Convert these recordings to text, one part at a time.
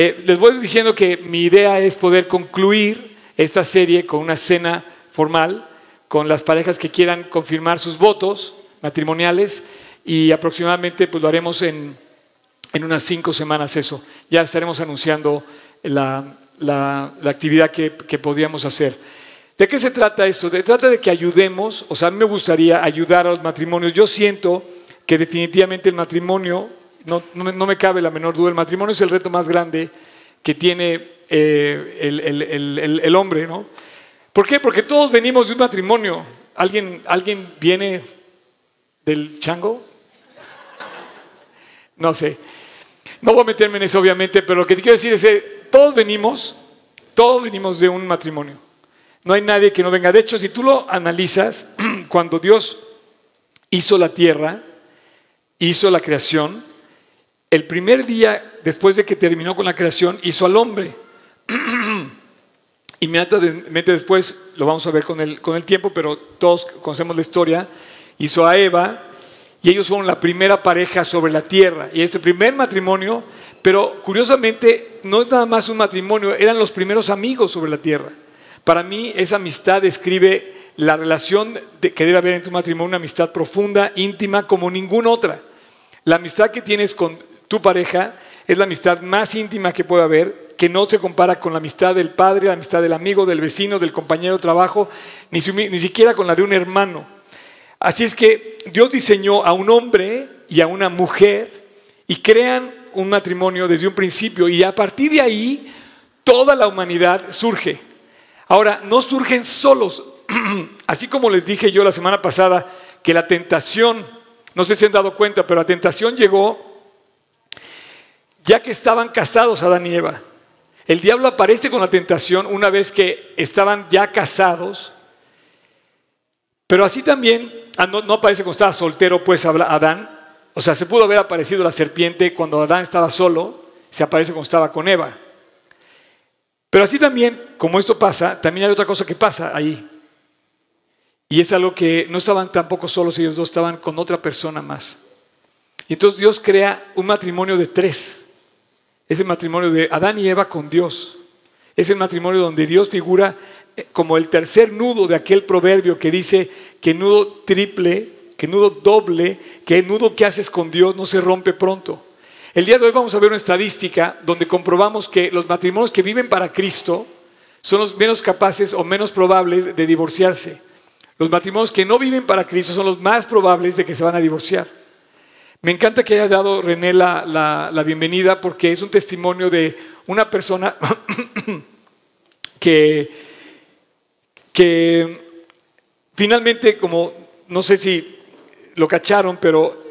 Eh, les voy diciendo que mi idea es poder concluir esta serie con una cena formal con las parejas que quieran confirmar sus votos matrimoniales y aproximadamente pues lo haremos en, unas cinco semanas eso. Ya estaremos anunciando la, actividad que, que podríamos hacer. ¿De qué se trata esto? Se trata de que ayudemos, o sea, a mí me gustaría ayudar a los matrimonios. Yo siento que definitivamente el matrimonio, no, me cabe la menor duda, el matrimonio es el reto más grande que tiene eh, el, hombre, ¿no? ¿Por qué? Porque todos venimos de un matrimonio. ¿Alguien, ¿Alguien viene del chango? No sé. No voy a meterme en eso, obviamente, pero lo que te quiero decir es que todos venimos, todos venimos de un matrimonio. No hay nadie que no venga. De hecho, si tú lo analizas, cuando Dios hizo la tierra, hizo la creación, el primer día después de que terminó con la creación, hizo al hombre. Inmediatamente después, lo vamos a ver con el, con el tiempo, pero todos conocemos la historia, hizo a Eva y ellos fueron la primera pareja sobre la tierra. Y ese primer matrimonio, pero curiosamente no es nada más un matrimonio, eran los primeros amigos sobre la tierra. Para mí esa amistad describe la relación que debe haber en tu matrimonio, una amistad profunda, íntima, como ninguna otra. La amistad que tienes con tu pareja es la amistad más íntima que puede haber, que no se compara con la amistad del padre, la amistad del amigo, del vecino, del compañero de trabajo, ni, ni siquiera con la de un hermano. Así es que Dios diseñó a un hombre y a una mujer y crean un matrimonio desde un principio y a partir de ahí toda la humanidad surge. Ahora, no surgen solos. Así como les dije yo la semana pasada que la tentación, no sé si han dado cuenta, pero la tentación llegó ya que estaban casados Adán y Eva. El diablo aparece con la tentación una vez que estaban ya casados. Pero así también, ah, no, no aparece cuando estaba soltero, pues Adán. O sea, se pudo haber aparecido la serpiente cuando Adán estaba solo, se aparece cuando estaba con Eva. Pero así también, como esto pasa, también hay otra cosa que pasa ahí. Y es algo que no estaban tampoco solos ellos dos, estaban con otra persona más. Y entonces Dios crea un matrimonio de tres. Es el matrimonio de Adán y Eva con Dios. Es el matrimonio donde Dios figura eh, como el tercer nudo de aquel proverbio que dice que nudo triple, que nudo doble, que el nudo que haces con Dios no se rompe pronto. El día de hoy vamos a ver una estadística donde comprobamos que los matrimonios que viven para Cristo son los menos capaces o menos probables de divorciarse. Los matrimonios que no viven para Cristo son los más probables de que se van a divorciar. Me encanta que haya dado René la, bienvenida porque es un testimonio de una persona que, que finalmente, como no sé si lo cacharon, pero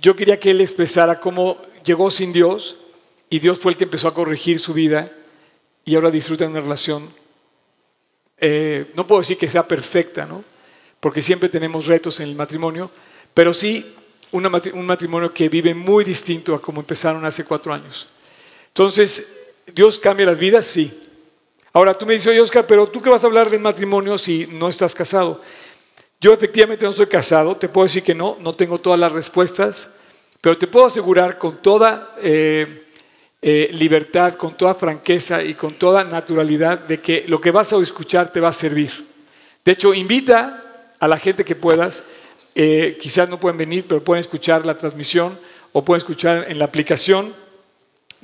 yo quería que él expresara cómo llegó sin Dios y Dios fue el que empezó a corregir su vida y ahora disfruta una relación. Eh, no puedo decir que sea perfecta, ¿no? porque siempre tenemos retos en el matrimonio, pero sí un matrimonio que vive muy distinto a como empezaron hace cuatro años. Entonces, ¿Dios cambia las vidas? Sí. Ahora tú me dices, oye Oscar, pero tú qué vas a hablar del matrimonio si no estás casado. Yo efectivamente no estoy casado, te puedo decir que no, no tengo todas las respuestas, pero te puedo asegurar con toda eh, eh, libertad, con toda franqueza y con toda naturalidad de que lo que vas a escuchar te va a servir. De hecho, invita a la gente que puedas, eh, quizás no pueden venir, pero pueden escuchar la transmisión o pueden escuchar en la aplicación.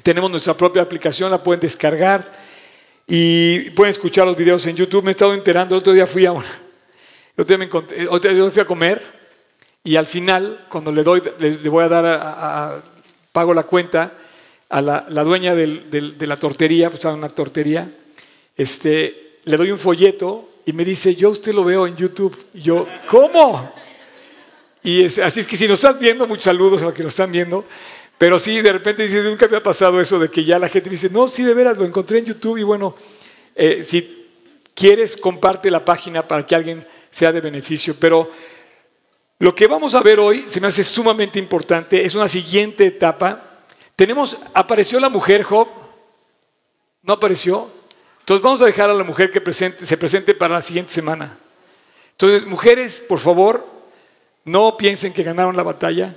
Tenemos nuestra propia aplicación, la pueden descargar y pueden escuchar los videos en YouTube. Me he estado enterando, el otro día fui a una, el otro día, me otro día fui a comer y al final, cuando le doy, le, voy a dar, a, pago la cuenta a la, dueña de la tortería, pues estaba en una tortería, este, le doy un folleto y me dice, yo usted lo veo en YouTube. Y yo, ¿cómo? Y así es que si nos estás viendo, muchos saludos a los que nos están viendo. Pero sí, de repente dice, nunca me ha pasado eso de que ya la gente me dice, no, sí, de veras, lo encontré en YouTube. Y bueno, eh, si quieres, comparte la página para que alguien sea de beneficio. Pero lo que vamos a ver hoy se me hace sumamente importante, es una siguiente etapa. Tenemos, apareció la mujer Job, no apareció. Entonces vamos a dejar a la mujer que presente, se presente para la siguiente semana. Entonces, mujeres, por favor, no piensen que ganaron la batalla.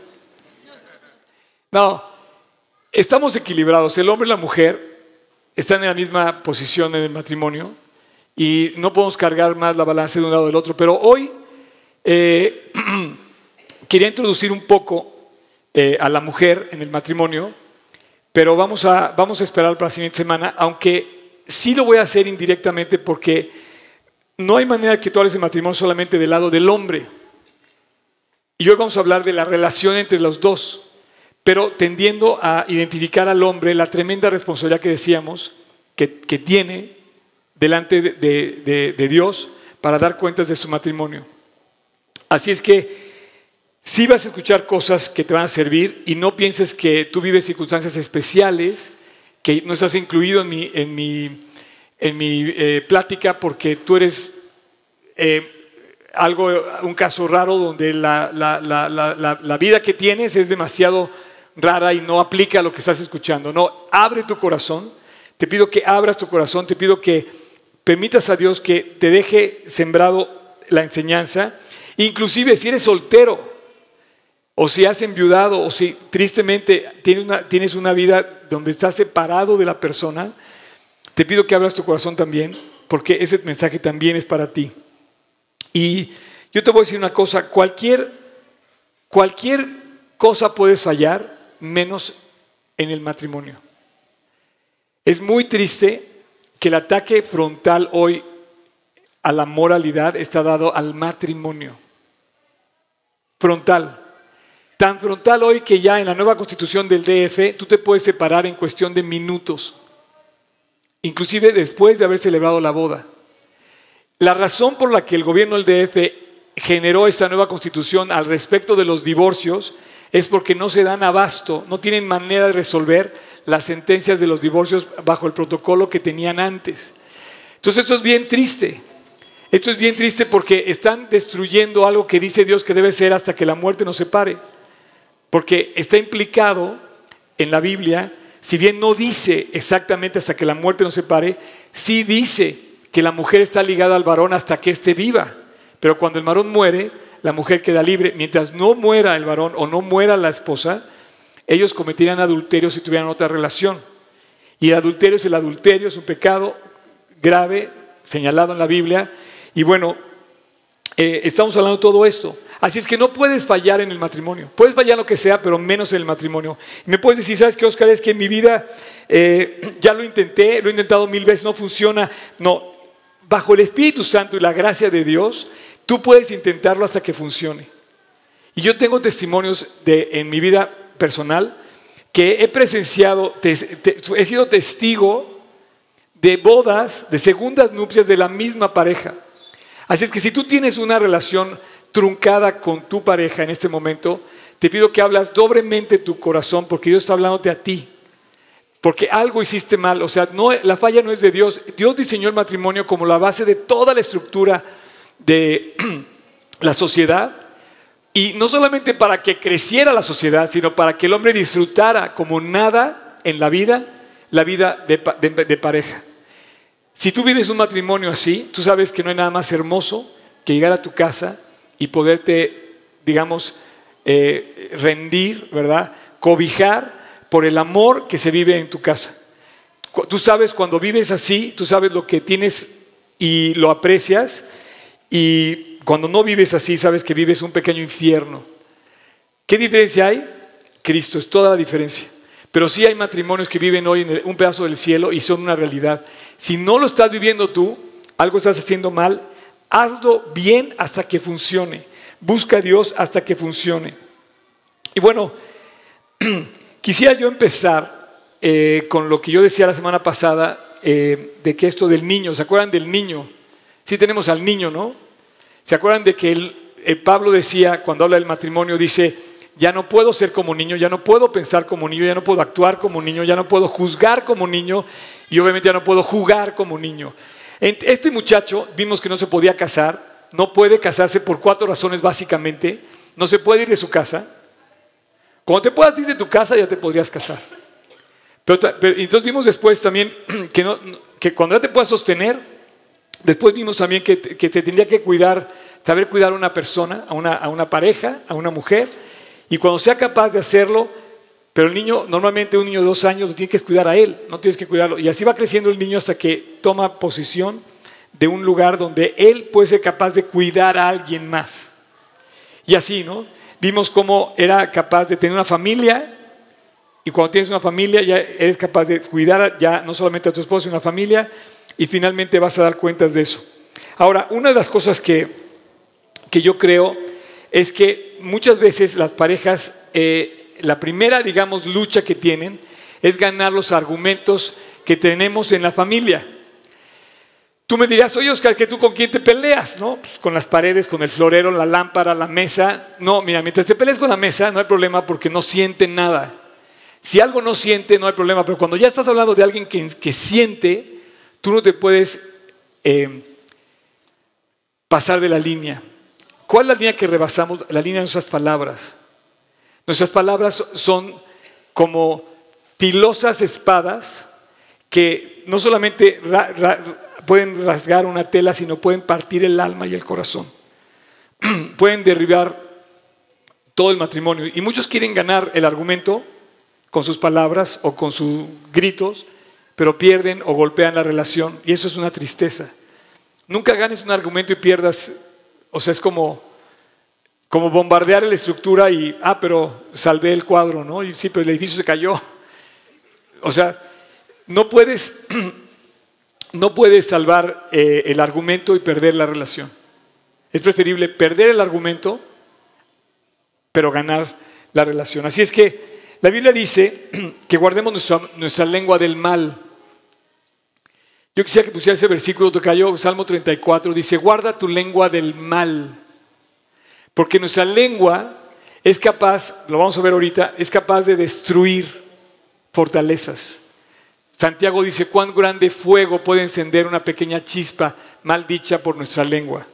No, estamos equilibrados, el hombre y la mujer, están en la misma posición en el matrimonio y no podemos cargar más la balanza de un lado del otro. Pero hoy eh, quería introducir un poco eh, a la mujer en el matrimonio, pero vamos a, vamos a esperar para la siguiente semana, aunque sí lo voy a hacer indirectamente porque no hay manera que tú hables de matrimonio solamente del lado del hombre. Y hoy vamos a hablar de la relación entre los dos, pero tendiendo a identificar al hombre la tremenda responsabilidad que decíamos que, tiene delante de, Dios para dar cuentas de su matrimonio. Así es que si vas a escuchar cosas que te van a servir y no pienses que tú vives circunstancias especiales, que no estás incluido en mi, en mi, en mi eh, plática porque tú eres eh, algo, un caso raro donde la, la, vida que tienes es demasiado rara y no aplica a lo que estás escuchando. No, abre tu corazón. Te pido que abras tu corazón, te pido que permitas a Dios que te deje sembrado la enseñanza. Inclusive si eres soltero o si has enviudado o si tristemente tienes una, tienes una vida donde estás separado de la persona, te pido que abras tu corazón también porque ese mensaje también es para ti. Y yo te voy a decir una cosa, cualquier, cualquier cosa puedes fallar menos en el matrimonio. Es muy triste que el ataque frontal hoy a la moralidad está dado al matrimonio. Frontal. Tan frontal hoy que ya en la nueva constitución del DF tú te puedes separar en cuestión de minutos, inclusive después de haber celebrado la boda. La razón por la que el gobierno del DF generó esta nueva constitución al respecto de los divorcios es porque no se dan abasto, no tienen manera de resolver las sentencias de los divorcios bajo el protocolo que tenían antes. Entonces esto es bien triste. Esto es bien triste porque están destruyendo algo que dice Dios que debe ser hasta que la muerte nos separe. Porque está implicado en la Biblia, si bien no dice exactamente hasta que la muerte nos separe, sí dice que la mujer está ligada al varón hasta que éste viva. Pero cuando el varón muere, la mujer queda libre. Mientras no muera el varón o no muera la esposa, ellos cometerían adulterio si tuvieran otra relación. Y el adulterio es el adulterio, es un pecado grave señalado en la Biblia. Y bueno, eh, estamos hablando de todo esto. Así es que no puedes fallar en el matrimonio. Puedes fallar lo que sea, pero menos en el matrimonio. Me puedes decir, ¿sabes qué, Oscar? Es que en mi vida eh, ya lo intenté, lo he intentado mil veces, no funciona. No, bajo el Espíritu Santo y la gracia de Dios, tú puedes intentarlo hasta que funcione. Y yo tengo testimonios de, en mi vida personal que he presenciado, he sido testigo de bodas, de segundas nupcias de la misma pareja. Así es que si tú tienes una relación truncada con tu pareja en este momento, te pido que hablas doblemente tu corazón porque Dios está hablándote a ti porque algo hiciste mal. O sea, no, la falla no es de Dios. Dios diseñó el matrimonio como la base de toda la estructura de la sociedad. Y no solamente para que creciera la sociedad, sino para que el hombre disfrutara como nada en la vida, la vida de, pareja. Si tú vives un matrimonio así, tú sabes que no hay nada más hermoso que llegar a tu casa y poderte, digamos, eh, rendir, ¿verdad? Cobijar por el amor que se vive en tu casa. Tú sabes cuando vives así, tú sabes lo que tienes y lo aprecias y cuando no vives así, sabes que vives un pequeño infierno. ¿Qué diferencia hay? Cristo es toda la diferencia. Pero sí hay matrimonios que viven hoy en un pedazo del cielo y son una realidad. Si no lo estás viviendo tú, algo estás haciendo mal, hazlo bien hasta que funcione. Busca a Dios hasta que funcione. Y bueno, Quisiera yo empezar eh, con lo que yo decía la semana pasada eh, de que esto del niño, ¿se acuerdan del niño? Sí tenemos al niño, ¿no? ¿Se acuerdan de que el, Pablo decía, cuando habla del matrimonio, dice, ya no puedo ser como niño, ya no puedo pensar como niño, ya no puedo actuar como niño, ya no puedo juzgar como niño y obviamente ya no puedo jugar como niño. Este muchacho vimos que no se podía casar, no puede casarse por cuatro razones básicamente, no se puede ir de su casa, cuando te puedas ir de tu casa ya te podrías casar. Pero, entonces vimos después también que, que, cuando ya te puedas sostener, después vimos también que, que, te tendría que cuidar, saber cuidar a una persona, a una, a una pareja, a una mujer, y cuando sea capaz de hacerlo, Pero el niño, normalmente un niño de dos años, lo tienes que cuidar a él, no tienes que cuidarlo. Y así va creciendo el niño hasta que toma posición de un lugar donde él puede ser capaz de cuidar a alguien más. Y así, ¿no? Vimos cómo era capaz de tener una familia y cuando tienes una familia ya eres capaz de cuidar ya no solamente a tu esposo, sino a la familia y finalmente vas a dar cuentas de eso. Ahora, una de las cosas que, que yo creo es que muchas veces las parejas, eh, la primera, digamos, lucha que tienen es ganar los argumentos que tenemos en la familia. Tú me dirás, oye Oscar, que tú con quién te peleas, ¿no? Pues con las paredes, con el florero, la lámpara, la mesa. No, mira, mientras te pelees con la mesa no hay problema porque no siente nada. Si algo no siente, no hay problema, pero cuando ya estás hablando de alguien que, que siente, tú no te puedes eh, pasar de la línea. ¿Cuál es la línea que rebasamos? La línea de nuestras palabras. Nuestras palabras son como filosas espadas que no solamente pueden rasgar una tela, sino pueden partir el alma y el corazón. pueden derribar todo el matrimonio. Y muchos quieren ganar el argumento con sus palabras o con sus gritos, pero pierden o golpean la relación. Y eso es una tristeza. Nunca ganes un argumento y pierdas, o sea, es como, como bombardear la estructura y, ah, pero salvé el cuadro, ¿no? Y sí, pero el edificio se cayó. O sea, no puedes no puedes salvar eh, el argumento y perder la relación. Es preferible perder el argumento, pero ganar la relación. Así es que la Biblia dice que guardemos nuestra, lengua del mal. Yo quisiera que pusiera ese versículo cayó, Salmo 34, dice, guarda tu lengua del mal. Porque nuestra lengua es capaz, lo vamos a ver ahorita, es capaz de destruir fortalezas. Santiago dice, cuán grande fuego puede encender una pequeña chispa mal dicha por nuestra lengua.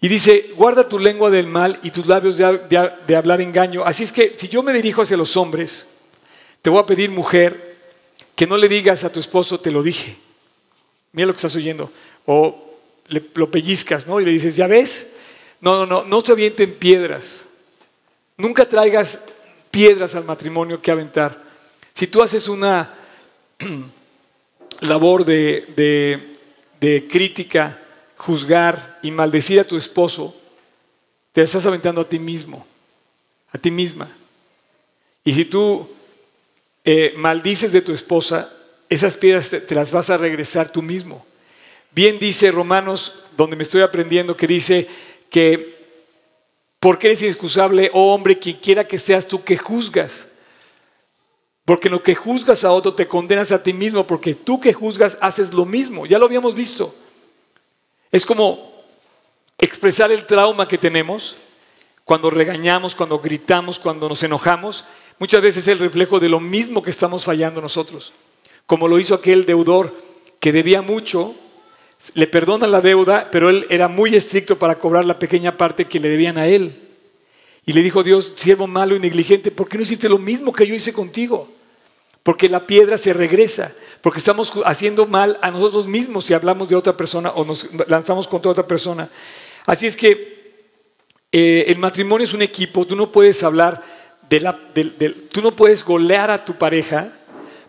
Y dice, guarda tu lengua del mal y tus labios de, hablar engaño. Así es que si yo me dirijo hacia los hombres, te voy a pedir, mujer, que no le digas a tu esposo, te lo dije. Mira lo que estás oyendo. O le, lo pellizcas, ¿no? Y le dices, ¿ya ves? No, no, no, no se avienten piedras. Nunca traigas piedras al matrimonio que aventar. Si tú haces una labor de, crítica, juzgar y maldecir a tu esposo, te estás aventando a ti mismo, a ti misma. Y si tú eh, maldices de tu esposa, esas piedras te, las vas a regresar tú mismo. Bien dice Romanos, donde me estoy aprendiendo, que dice que porque eres inexcusable, oh hombre, quien quiera que seas tú que juzgas. Porque en lo que juzgas a otro te condenas a ti mismo, porque tú que juzgas haces lo mismo. Ya lo habíamos visto. Es como expresar el trauma que tenemos cuando regañamos, cuando gritamos, cuando nos enojamos. Muchas veces es el reflejo de lo mismo que estamos fallando nosotros. Como lo hizo aquel deudor que debía mucho, le perdonan la deuda, pero él era muy estricto para cobrar la pequeña parte que le debían a él. Y le dijo Dios, siervo malo y negligente, ¿por qué no hiciste lo mismo que yo hice contigo? Porque la piedra se regresa, porque estamos haciendo mal a nosotros mismos si hablamos de otra persona o nos lanzamos contra otra persona. Así es que eh, el matrimonio es un equipo, tú no puedes hablar de la, tú no puedes golear a tu pareja,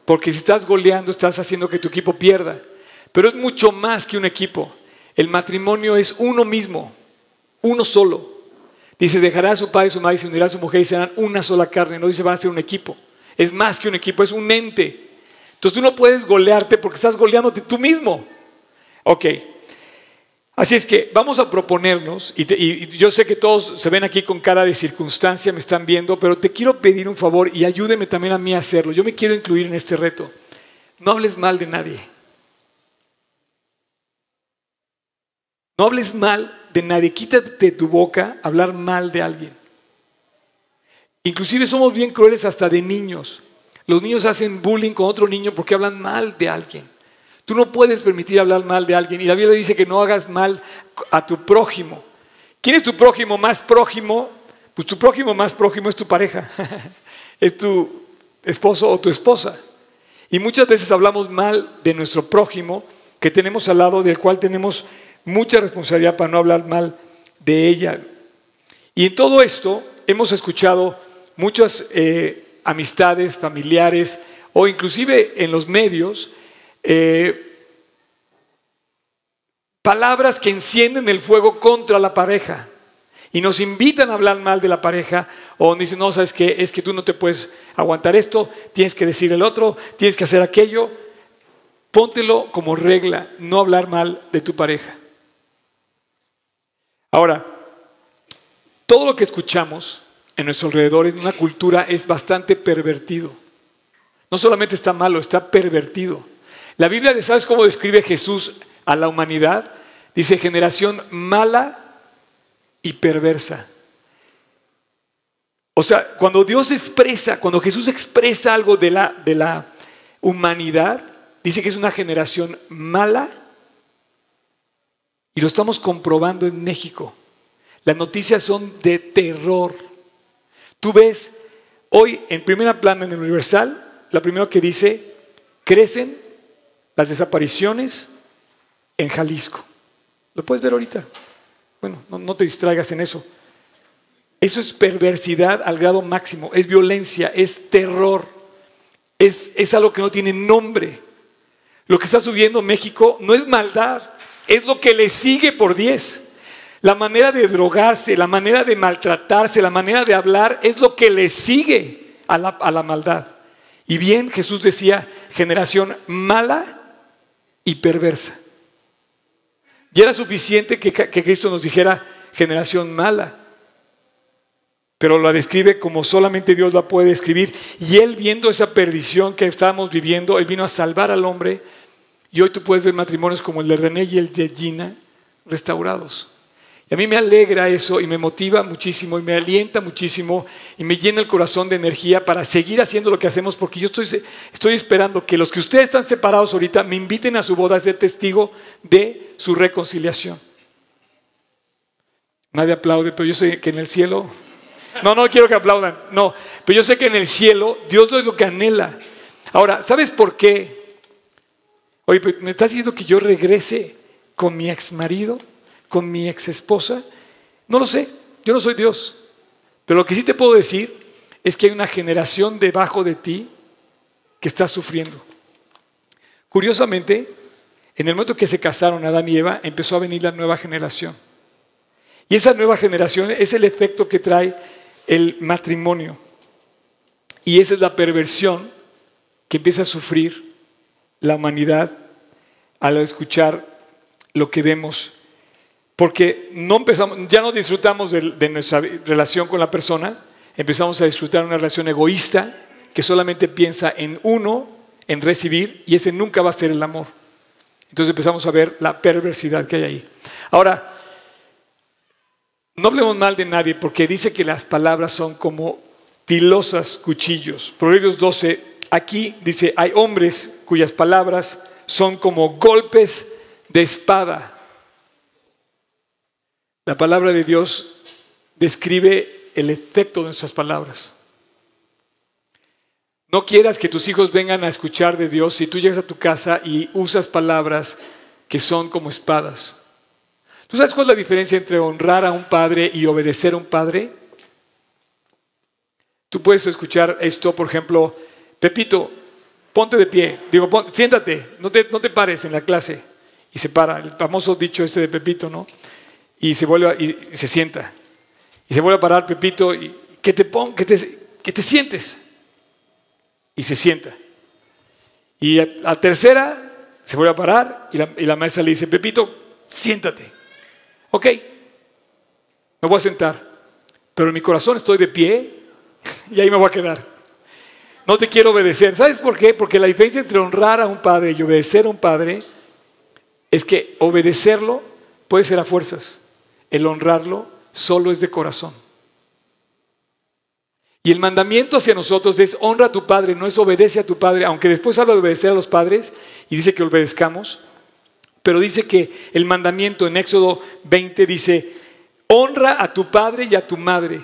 porque si estás goleando estás haciendo que tu equipo pierda. Pero es mucho más que un equipo. El matrimonio es uno mismo, uno solo. Dice, dejará a su padre y su madre se unirá a su mujer y serán una sola carne. No dice, van a ser un equipo es más que un equipo, es un ente. Entonces tú no puedes golearte porque estás goleándote tú mismo. Ok. Así es que vamos a proponernos, y, yo sé que todos se ven aquí con cara de circunstancia, me están viendo, pero te quiero pedir un favor y ayúdeme también a mí a hacerlo. Yo me quiero incluir en este reto. No hables mal de nadie. No hables mal de nadie. Quítate de tu boca hablar mal de alguien. Inclusive somos bien crueles hasta de niños. Los niños hacen bullying con otro niño porque hablan mal de alguien. Tú no puedes permitir hablar mal de alguien. Y la Biblia dice que no hagas mal a tu prójimo. ¿Quién es tu prójimo más prójimo? Pues tu prójimo más prójimo es tu pareja. es tu esposo o tu esposa. Y muchas veces hablamos mal de nuestro prójimo que tenemos al lado, del cual tenemos mucha responsabilidad para no hablar mal de ella. Y en todo esto hemos escuchado muchos eh, amistades, familiares o inclusive en los medios, eh, palabras que encienden el fuego contra la pareja y nos invitan a hablar mal de la pareja o dicen, no, sabes que es que tú no te puedes aguantar esto, tienes que decir el otro, tienes que hacer aquello. Póntelo como regla, no hablar mal de tu pareja. Ahora, todo lo que escuchamos en nuestro alrededor en una cultura es bastante pervertido. No solamente está malo, está pervertido. La Biblia, ¿sabes cómo describe Jesús a la humanidad? Dice generación mala y perversa. O sea, cuando Dios expresa, cuando Jesús expresa algo de la, de la humanidad, dice que es una generación mala y lo estamos comprobando en México. Las noticias son de terror. Tú ves hoy en primera plana en el Universal, la primera que dice, crecen las desapariciones en Jalisco. Lo puedes ver ahorita. Bueno, no, te distraigas en eso. Eso es perversidad al grado máximo, es violencia, es terror, es, es algo que no tiene nombre. Lo que está subiendo México no es maldad, es lo que le sigue por diez. La manera de drogarse, la manera de maltratarse, la manera de hablar es lo que le sigue a la, maldad. Y bien, Jesús decía, generación mala y perversa. Y era suficiente que, Cristo nos dijera generación mala. Pero la describe como solamente Dios la puede describir. Y Él viendo esa perdición que estábamos viviendo, Él vino a salvar al hombre. Y hoy tú puedes ver matrimonios como el de René y el de Gina restaurados. Y a mí me alegra eso y me motiva muchísimo y me alienta muchísimo y me llena el corazón de energía para seguir haciendo lo que hacemos porque yo estoy, esperando que los que ustedes están separados ahorita me inviten a su boda a ser testigo de su reconciliación. Nadie aplaude, pero yo sé que en el cielo... No, no quiero que aplaudan, no, pero yo sé que en el cielo Dios es lo que anhela. Ahora, ¿sabes por qué? Oye, ¿me estás diciendo que yo regrese con mi ex marido? Con mi ex esposa? No lo sé, yo no soy Dios. Pero lo que sí te puedo decir es que hay una generación debajo de ti que está sufriendo. Curiosamente, en el momento que se casaron Adán y Eva, empezó a venir la nueva generación. Y esa nueva generación es el efecto que trae el matrimonio. Y esa es la perversión que empieza a sufrir la humanidad al escuchar lo que vemos porque no empezamos, ya no disfrutamos de, nuestra relación con la persona, empezamos a disfrutar una relación egoísta que solamente piensa en uno, en recibir, y ese nunca va a ser el amor. Entonces empezamos a ver la perversidad que hay ahí. Ahora, no hablemos mal de nadie porque dice que las palabras son como filosas cuchillos. Proverbios 12, aquí dice, hay hombres cuyas palabras son como golpes de espada. La palabra de Dios describe el efecto de nuestras palabras. No quieras que tus hijos vengan a escuchar de Dios si tú llegas a tu casa y usas palabras que son como espadas. ¿Tú sabes cuál es la diferencia entre honrar a un padre y obedecer a un padre? Tú puedes escuchar esto, por ejemplo, Pepito, ponte de pie, digo, siéntate, no te, no te pares en la clase. Y se para, el famoso dicho este de Pepito, ¿no? Y se vuelve y se sienta. Y se vuelve a parar Pepito y que te pon, que te, que te sientes. Y se sienta. Y a la tercera se vuelve a parar y la, y la maestra le dice, Pepito, siéntate. Ok, me voy a sentar, pero en mi corazón estoy de pie y ahí me voy a quedar. No te quiero obedecer. ¿Sabes por qué? Porque la diferencia entre honrar a un padre y obedecer a un padre es que obedecerlo puede ser a fuerzas. El honrarlo solo es de corazón. Y el mandamiento hacia nosotros es honra a tu padre, no es obedece a tu padre, aunque después habla de obedecer a los padres y dice que obedezcamos, pero dice que el mandamiento en Éxodo 20 dice, honra a tu padre y a tu madre.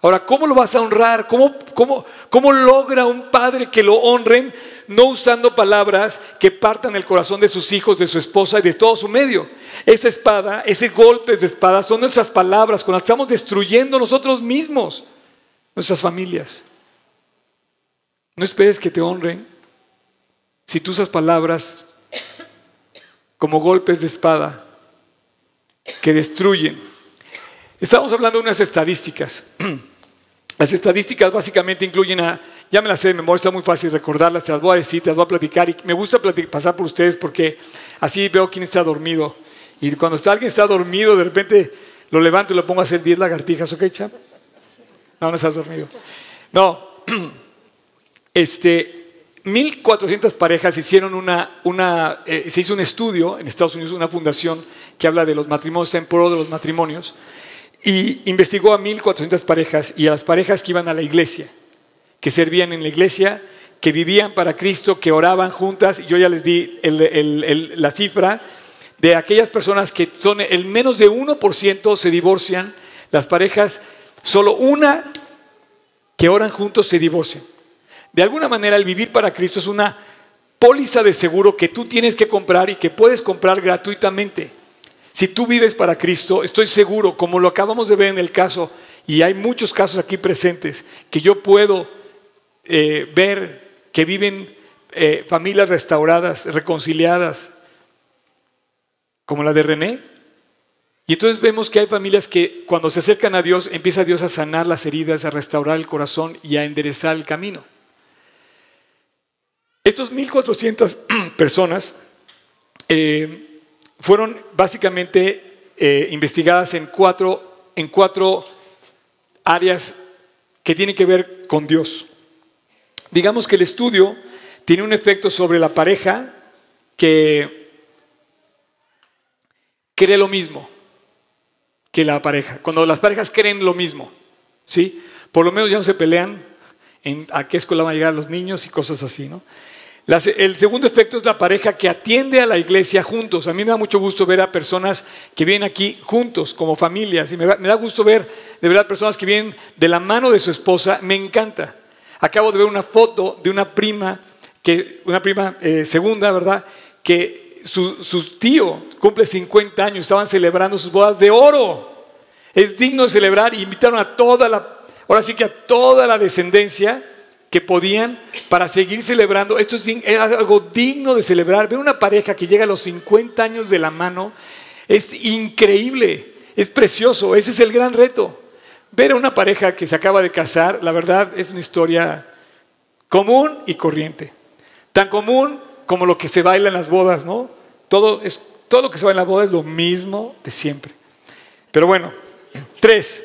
Ahora, ¿cómo lo vas a honrar? ¿Cómo, cómo, cómo logra un padre que lo honren? No usando palabras que partan el corazón de sus hijos, de su esposa y de todo su medio. Esa espada, ese golpe de espada son nuestras palabras con las que estamos destruyendo nosotros mismos, nuestras familias. No esperes que te honren si tú usas palabras como golpes de espada que destruyen. Estamos hablando de unas estadísticas. Las estadísticas básicamente incluyen a, ya me las sé de memoria, está muy fácil recordarlas, te las voy a decir, te las voy a platicar y me gusta pasar por ustedes porque así veo quién está dormido. Y cuando está, alguien está dormido, de repente lo levanto y lo pongo a hacer 10 lagartijas, ¿ok, chap? No, no estás dormido. No, este, 1.400 parejas hicieron una, una eh, se hizo un estudio en Estados Unidos, una fundación que habla de los matrimonios, en pro de los matrimonios, y investigó a 1.400 parejas y a las parejas que iban a la iglesia, que servían en la iglesia, que vivían para Cristo, que oraban juntas. Yo ya les di la cifra de aquellas personas que son el menos de 1% se divorcian, las parejas, solo una que oran juntos se divorcian. De alguna manera el vivir para Cristo es una póliza de seguro que tú tienes que comprar y que puedes comprar gratuitamente. Si tú vives para Cristo, estoy seguro, como lo acabamos de ver en el caso, y hay muchos casos aquí presentes, que yo puedo eh, ver que viven eh, familias restauradas, reconciliadas, como la de René. Y entonces vemos que hay familias que cuando se acercan a Dios, empieza Dios a sanar las heridas, a restaurar el corazón y a enderezar el camino. Estos 1.400 personas eh, fueron básicamente investigadas en cuatro, en cuatro áreas que tienen que ver con Dios. Digamos que el estudio tiene un efecto sobre la pareja que cree lo mismo que la pareja. Cuando las parejas creen lo mismo, ¿sí? Por lo menos ya no se pelean en a qué escuela van a llegar los niños y cosas así, ¿no? el segundo efecto es la pareja que atiende a la iglesia juntos. A mí me da mucho gusto ver a personas que vienen aquí juntos, como familias. Y me, da gusto ver, de verdad, personas que vienen de la mano de su esposa. Me encanta. Acabo de ver una foto de una prima, que, una prima eh, segunda, ¿verdad? Que su, su tío cumple 50 años, estaban celebrando sus bodas de oro. Es digno de celebrar y invitaron a toda la, ahora sí que a toda la descendencia que podían para seguir celebrando. Esto es, algo digno de celebrar. Ver una pareja que llega a los 50 años de la mano es increíble, es precioso, ese es el gran reto. Ver a una pareja que se acaba de casar, la verdad es una historia común y corriente. Tan común como lo que se baila en las bodas, ¿no? Todo, es, todo lo que se baila en las bodas es lo mismo de siempre. Pero bueno, tres,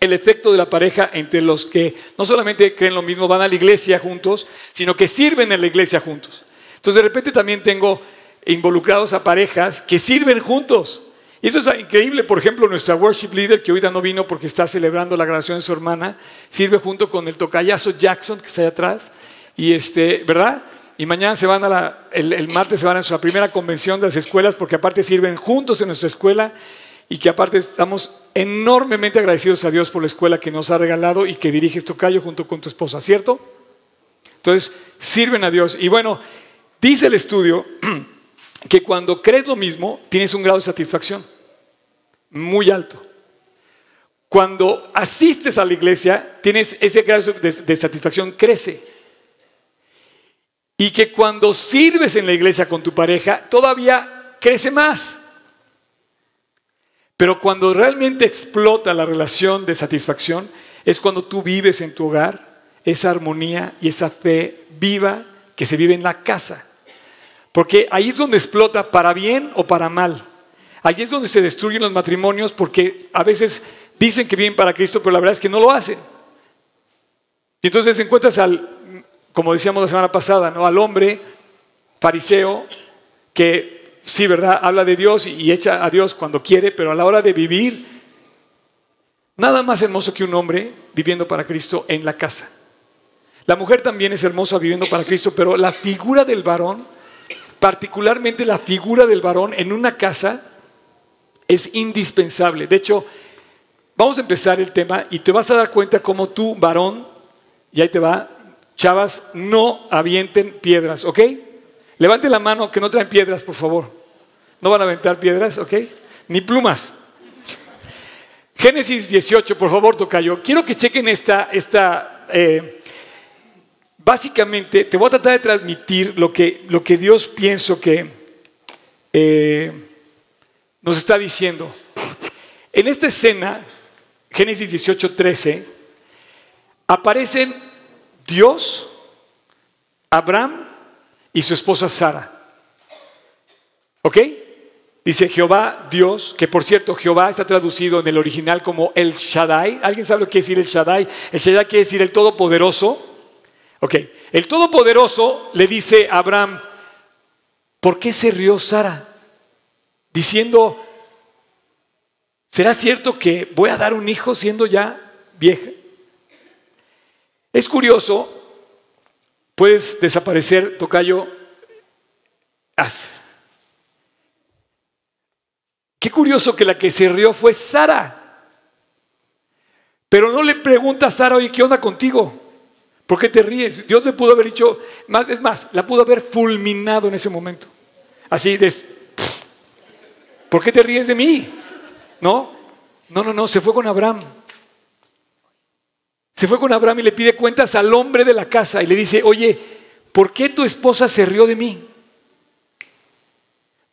el efecto de la pareja entre los que no solamente creen lo mismo, van a la iglesia juntos, sino que sirven en la iglesia juntos. Entonces de repente también tengo involucrados a parejas que sirven juntos. Y eso es increíble. Por ejemplo, nuestra worship leader, que hoy no vino porque está celebrando la graduación de su hermana, sirve junto con el tocayazo Jackson, que está ahí atrás. Y este, ¿verdad? Y mañana se van a la, el, el martes se van a su primera convención de las escuelas, porque aparte sirven juntos en nuestra escuela y que aparte estamos enormemente agradecidos a Dios por la escuela que nos ha regalado y que dirige Tocayo junto con tu esposa, ¿cierto? Entonces, sirven a Dios. Y bueno, dice el estudio que cuando crees lo mismo, tienes un grado de satisfacción muy alto. Cuando asistes a la iglesia, tienes ese grado de, de satisfacción crece. Y que cuando sirves en la iglesia con tu pareja, todavía crece más. Pero cuando realmente explota la relación de satisfacción, es cuando tú vives en tu hogar esa armonía y esa fe viva que se vive en la casa. Porque ahí es donde explota para bien o para mal. Ahí es donde se destruyen los matrimonios porque a veces dicen que viven para Cristo, pero la verdad es que no lo hacen. Y entonces encuentras al, como decíamos la semana pasada, ¿no? al hombre fariseo que sí, ¿verdad? Habla de Dios y echa a Dios cuando quiere, pero a la hora de vivir, nada más hermoso que un hombre viviendo para Cristo en la casa. La mujer también es hermosa viviendo para Cristo, pero la figura del varón, particularmente la figura del varón en una casa, es indispensable. De hecho, vamos a empezar el tema y te vas a dar cuenta cómo tú, varón, y ahí te va, chavas, no avienten piedras, ¿ok? Levante la mano que no traen piedras, por favor. No van a aventar piedras, ¿ok? Ni plumas. Génesis 18, por favor, Tocayo. Quiero que chequen esta, esta, eh, básicamente te voy a tratar de transmitir lo que, lo que Dios pienso que eh, nos está diciendo. En esta escena, Génesis 18, 13, aparecen Dios, Abraham y su esposa Sara. ¿Ok? Dice Jehová Dios, que por cierto Jehová está traducido en el original como el Shaddai. ¿Alguien sabe lo que quiere decir el Shaddai? El Shaddai quiere decir el Todopoderoso. Ok, el Todopoderoso le dice a Abraham, ¿por qué se rió Sara? Diciendo, ¿será cierto que voy a dar un hijo siendo ya vieja? Es curioso, puedes desaparecer, tocayo, haz. Qué curioso que la que se rió fue Sara. Pero no le pregunta a Sara, oye, ¿qué onda contigo? ¿Por qué te ríes? Dios le pudo haber dicho, más, es más, la pudo haber fulminado en ese momento. Así ¿por qué te ríes de mí? No, no, no, no, se fue con Abraham. Se fue con Abraham y le pide cuentas al hombre de la casa y le dice, oye, ¿por qué tu esposa se rió de mí?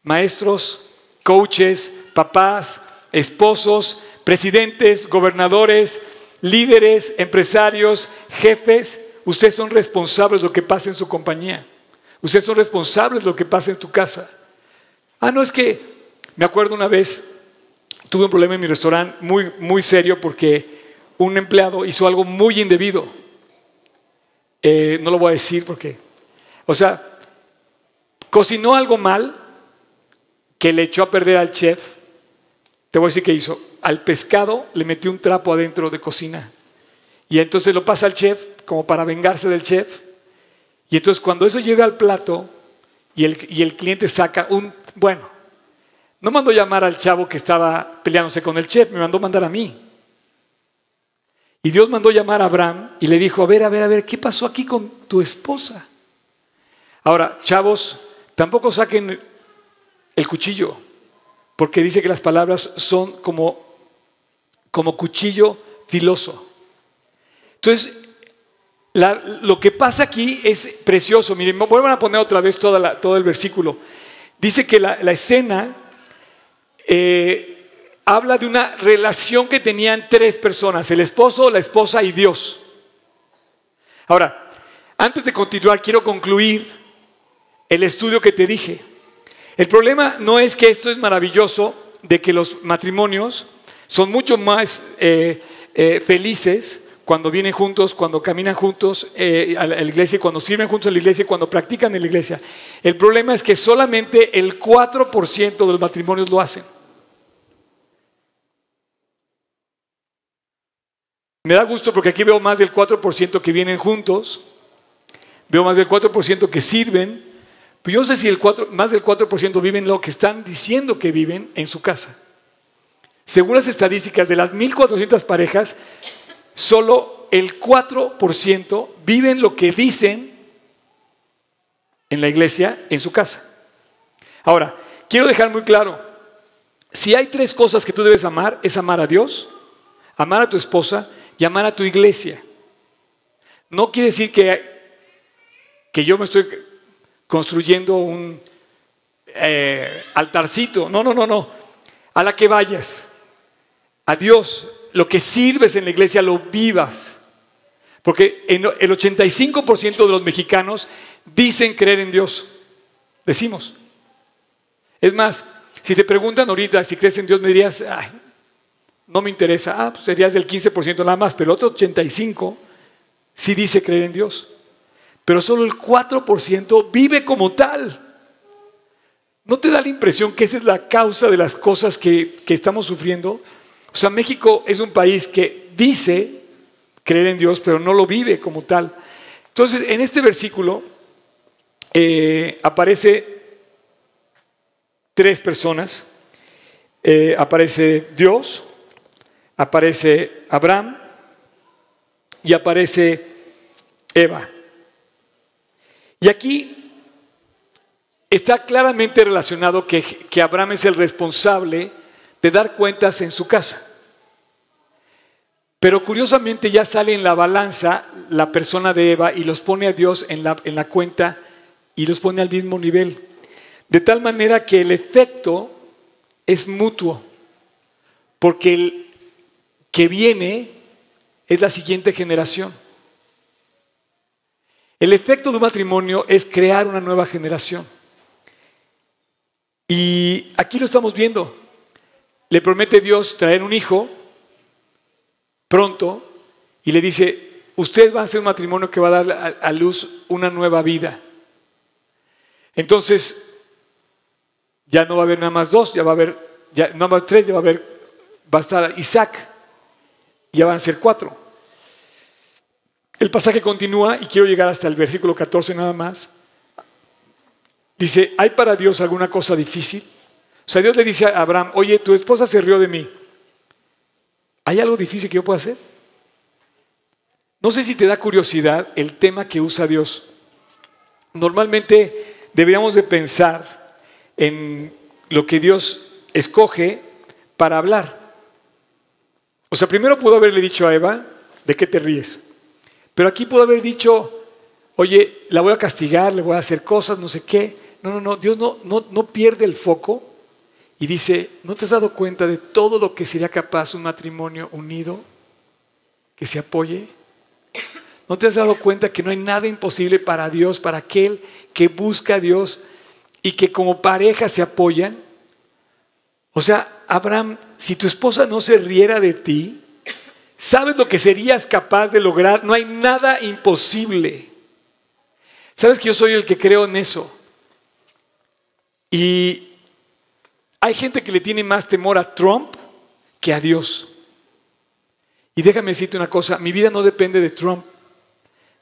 Maestros, coaches, papás, esposos, presidentes, gobernadores, líderes, empresarios, jefes, ustedes son responsables de lo que pasa en su compañía. Ustedes son responsables de lo que pasa en tu casa. Ah, no es que me acuerdo una vez tuve un problema en mi restaurante muy muy serio porque un empleado hizo algo muy indebido. Eh, no lo voy a decir porque, o sea, cocinó algo mal que le echó a perder al chef te voy a decir qué hizo. Al pescado le metió un trapo adentro de cocina. Y entonces lo pasa al chef, como para vengarse del chef. Y entonces cuando eso llega al plato y el, y el cliente saca un, bueno, no mandó llamar al chavo que estaba peleándose con el chef, me mandó mandar a mí. Y Dios mandó llamar a Abraham y le dijo, a ver, a ver, a ver, ¿qué pasó aquí con tu esposa? Ahora, chavos, tampoco saquen el cuchillo porque dice que las palabras son como, como cuchillo filoso. Entonces, lo que pasa aquí es precioso. Miren, vuelvan a poner otra vez todo el versículo. Dice que la, escena eh, habla de una relación que tenían tres personas, el esposo, la esposa y Dios. Ahora, antes de continuar, quiero concluir el estudio que te dije. El problema no es que esto es maravilloso, de que los matrimonios son mucho más eh, eh, felices cuando vienen juntos, cuando caminan juntos a la iglesia, cuando sirven juntos a la iglesia, cuando practican en la iglesia. El problema es que solamente el 4% de los matrimonios lo hacen. Me da gusto porque aquí veo más del 4% que vienen juntos, veo más del 4% que sirven, pero yo no sé si el más del 4% viven lo que están diciendo que viven en su casa. Según las estadísticas de las 1.400 parejas, solo el 4% viven lo que dicen en la iglesia en su casa. Ahora, quiero dejar muy claro, si hay tres cosas que tú debes amar, es amar a Dios, amar a tu esposa y amar a tu iglesia. No quiere decir que, que yo me estoy construyendo un eh, altarcito. No, no, no, no. A la que vayas. A Dios, lo que sirves en la iglesia lo vivas. Porque el 85% de los mexicanos dicen creer en Dios. Decimos. Es más, si te preguntan ahorita si crees en Dios, me dirías, no me interesa. Ah, pues serías del 15% nada más, pero el otro 85% sí dice creer en Dios pero solo el 4% vive como tal. ¿No te da la impresión que esa es la causa de las cosas que, estamos sufriendo? O sea, México es un país que dice creer en Dios, pero no lo vive como tal. Entonces, en este versículo eh, aparece tres personas. Eh, aparece Dios, aparece Abraham y aparece Eva. Y aquí está claramente relacionado que, Abraham es el responsable de dar cuentas en su casa. Pero curiosamente ya sale en la balanza la persona de Eva y los pone a Dios en la, en la cuenta y los pone al mismo nivel. De tal manera que el efecto es mutuo, porque el que viene es la siguiente generación. El efecto de un matrimonio es crear una nueva generación. Y aquí lo estamos viendo. Le promete Dios traer un hijo pronto y le dice, usted va a ser un matrimonio que va a dar a, luz una nueva vida. Entonces, ya no va a haber nada más dos, ya va a haber, ya, nada más tres, ya va a haber, va a estar Isaac, ya van a ser cuatro. El pasaje continúa y quiero llegar hasta el versículo 14 nada más. Dice, ¿hay para Dios alguna cosa difícil? O sea, Dios le dice a Abraham, oye, tu esposa se rió de mí. ¿Hay algo difícil que yo pueda hacer? No sé si te da curiosidad el tema que usa Dios. Normalmente deberíamos de pensar en lo que Dios escoge para hablar. O sea, primero pudo haberle dicho a Eva, ¿de qué te ríes? Pero aquí pudo haber dicho, oye, la voy a castigar, le voy a hacer cosas, no sé qué. No, no, no, Dios no, no, no pierde el foco y dice, ¿no te has dado cuenta de todo lo que sería capaz un matrimonio unido que se apoye? ¿No te has dado cuenta que no hay nada imposible para Dios, para aquel que busca a Dios y que como pareja se apoyan? O sea, Abraham, si tu esposa no se riera de ti, ¿Sabes lo que serías capaz de lograr? No hay nada imposible. ¿Sabes que yo soy el que creo en eso? Y hay gente que le tiene más temor a Trump que a Dios. Y déjame decirte una cosa, mi vida no depende de Trump,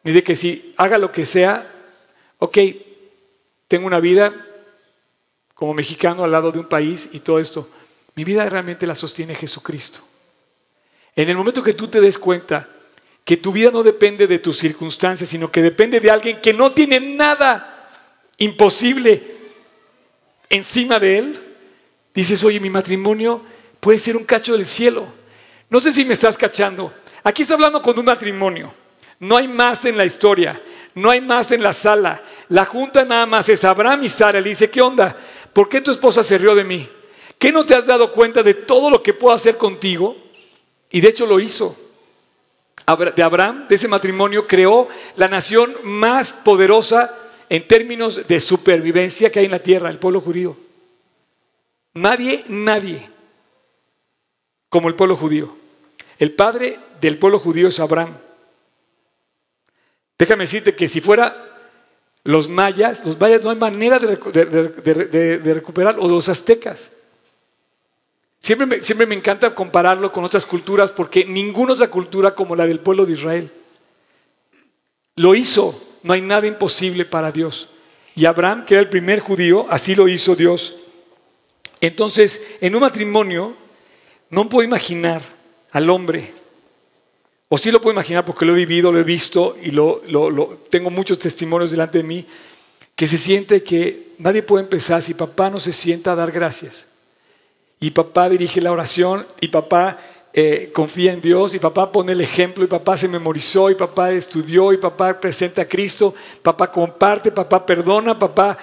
ni de que si haga lo que sea, ok, tengo una vida como mexicano al lado de un país y todo esto. Mi vida realmente la sostiene Jesucristo. En el momento que tú te des cuenta que tu vida no depende de tus circunstancias, sino que depende de alguien que no tiene nada imposible encima de él, dices, oye, mi matrimonio puede ser un cacho del cielo. No sé si me estás cachando. Aquí está hablando con un matrimonio. No hay más en la historia. No hay más en la sala. La junta nada más es Abraham y Sara. Le dice, ¿qué onda? ¿Por qué tu esposa se rió de mí? ¿Qué no te has dado cuenta de todo lo que puedo hacer contigo? Y de hecho lo hizo. De Abraham, de ese matrimonio, creó la nación más poderosa en términos de supervivencia que hay en la tierra, el pueblo judío. Nadie, nadie como el pueblo judío. El padre del pueblo judío es Abraham. Déjame decirte que si fuera los mayas, los mayas no hay manera de, de recuperar, o los aztecas. Siempre me, siempre me encanta compararlo con otras culturas porque ninguna otra cultura como la del pueblo de Israel lo hizo. No hay nada imposible para Dios. Y Abraham, que era el primer judío, así lo hizo Dios. Entonces, en un matrimonio, no puedo imaginar al hombre, o sí lo puedo imaginar porque lo he vivido, lo he visto y lo, tengo muchos testimonios delante de mí, que se siente que nadie puede empezar si papá no se sienta a dar gracias y papá dirige la oración y papá eh, confía en Dios y papá pone el ejemplo y papá se memorizó y papá estudió y papá presenta a Cristo, papá comparte, papá perdona, papá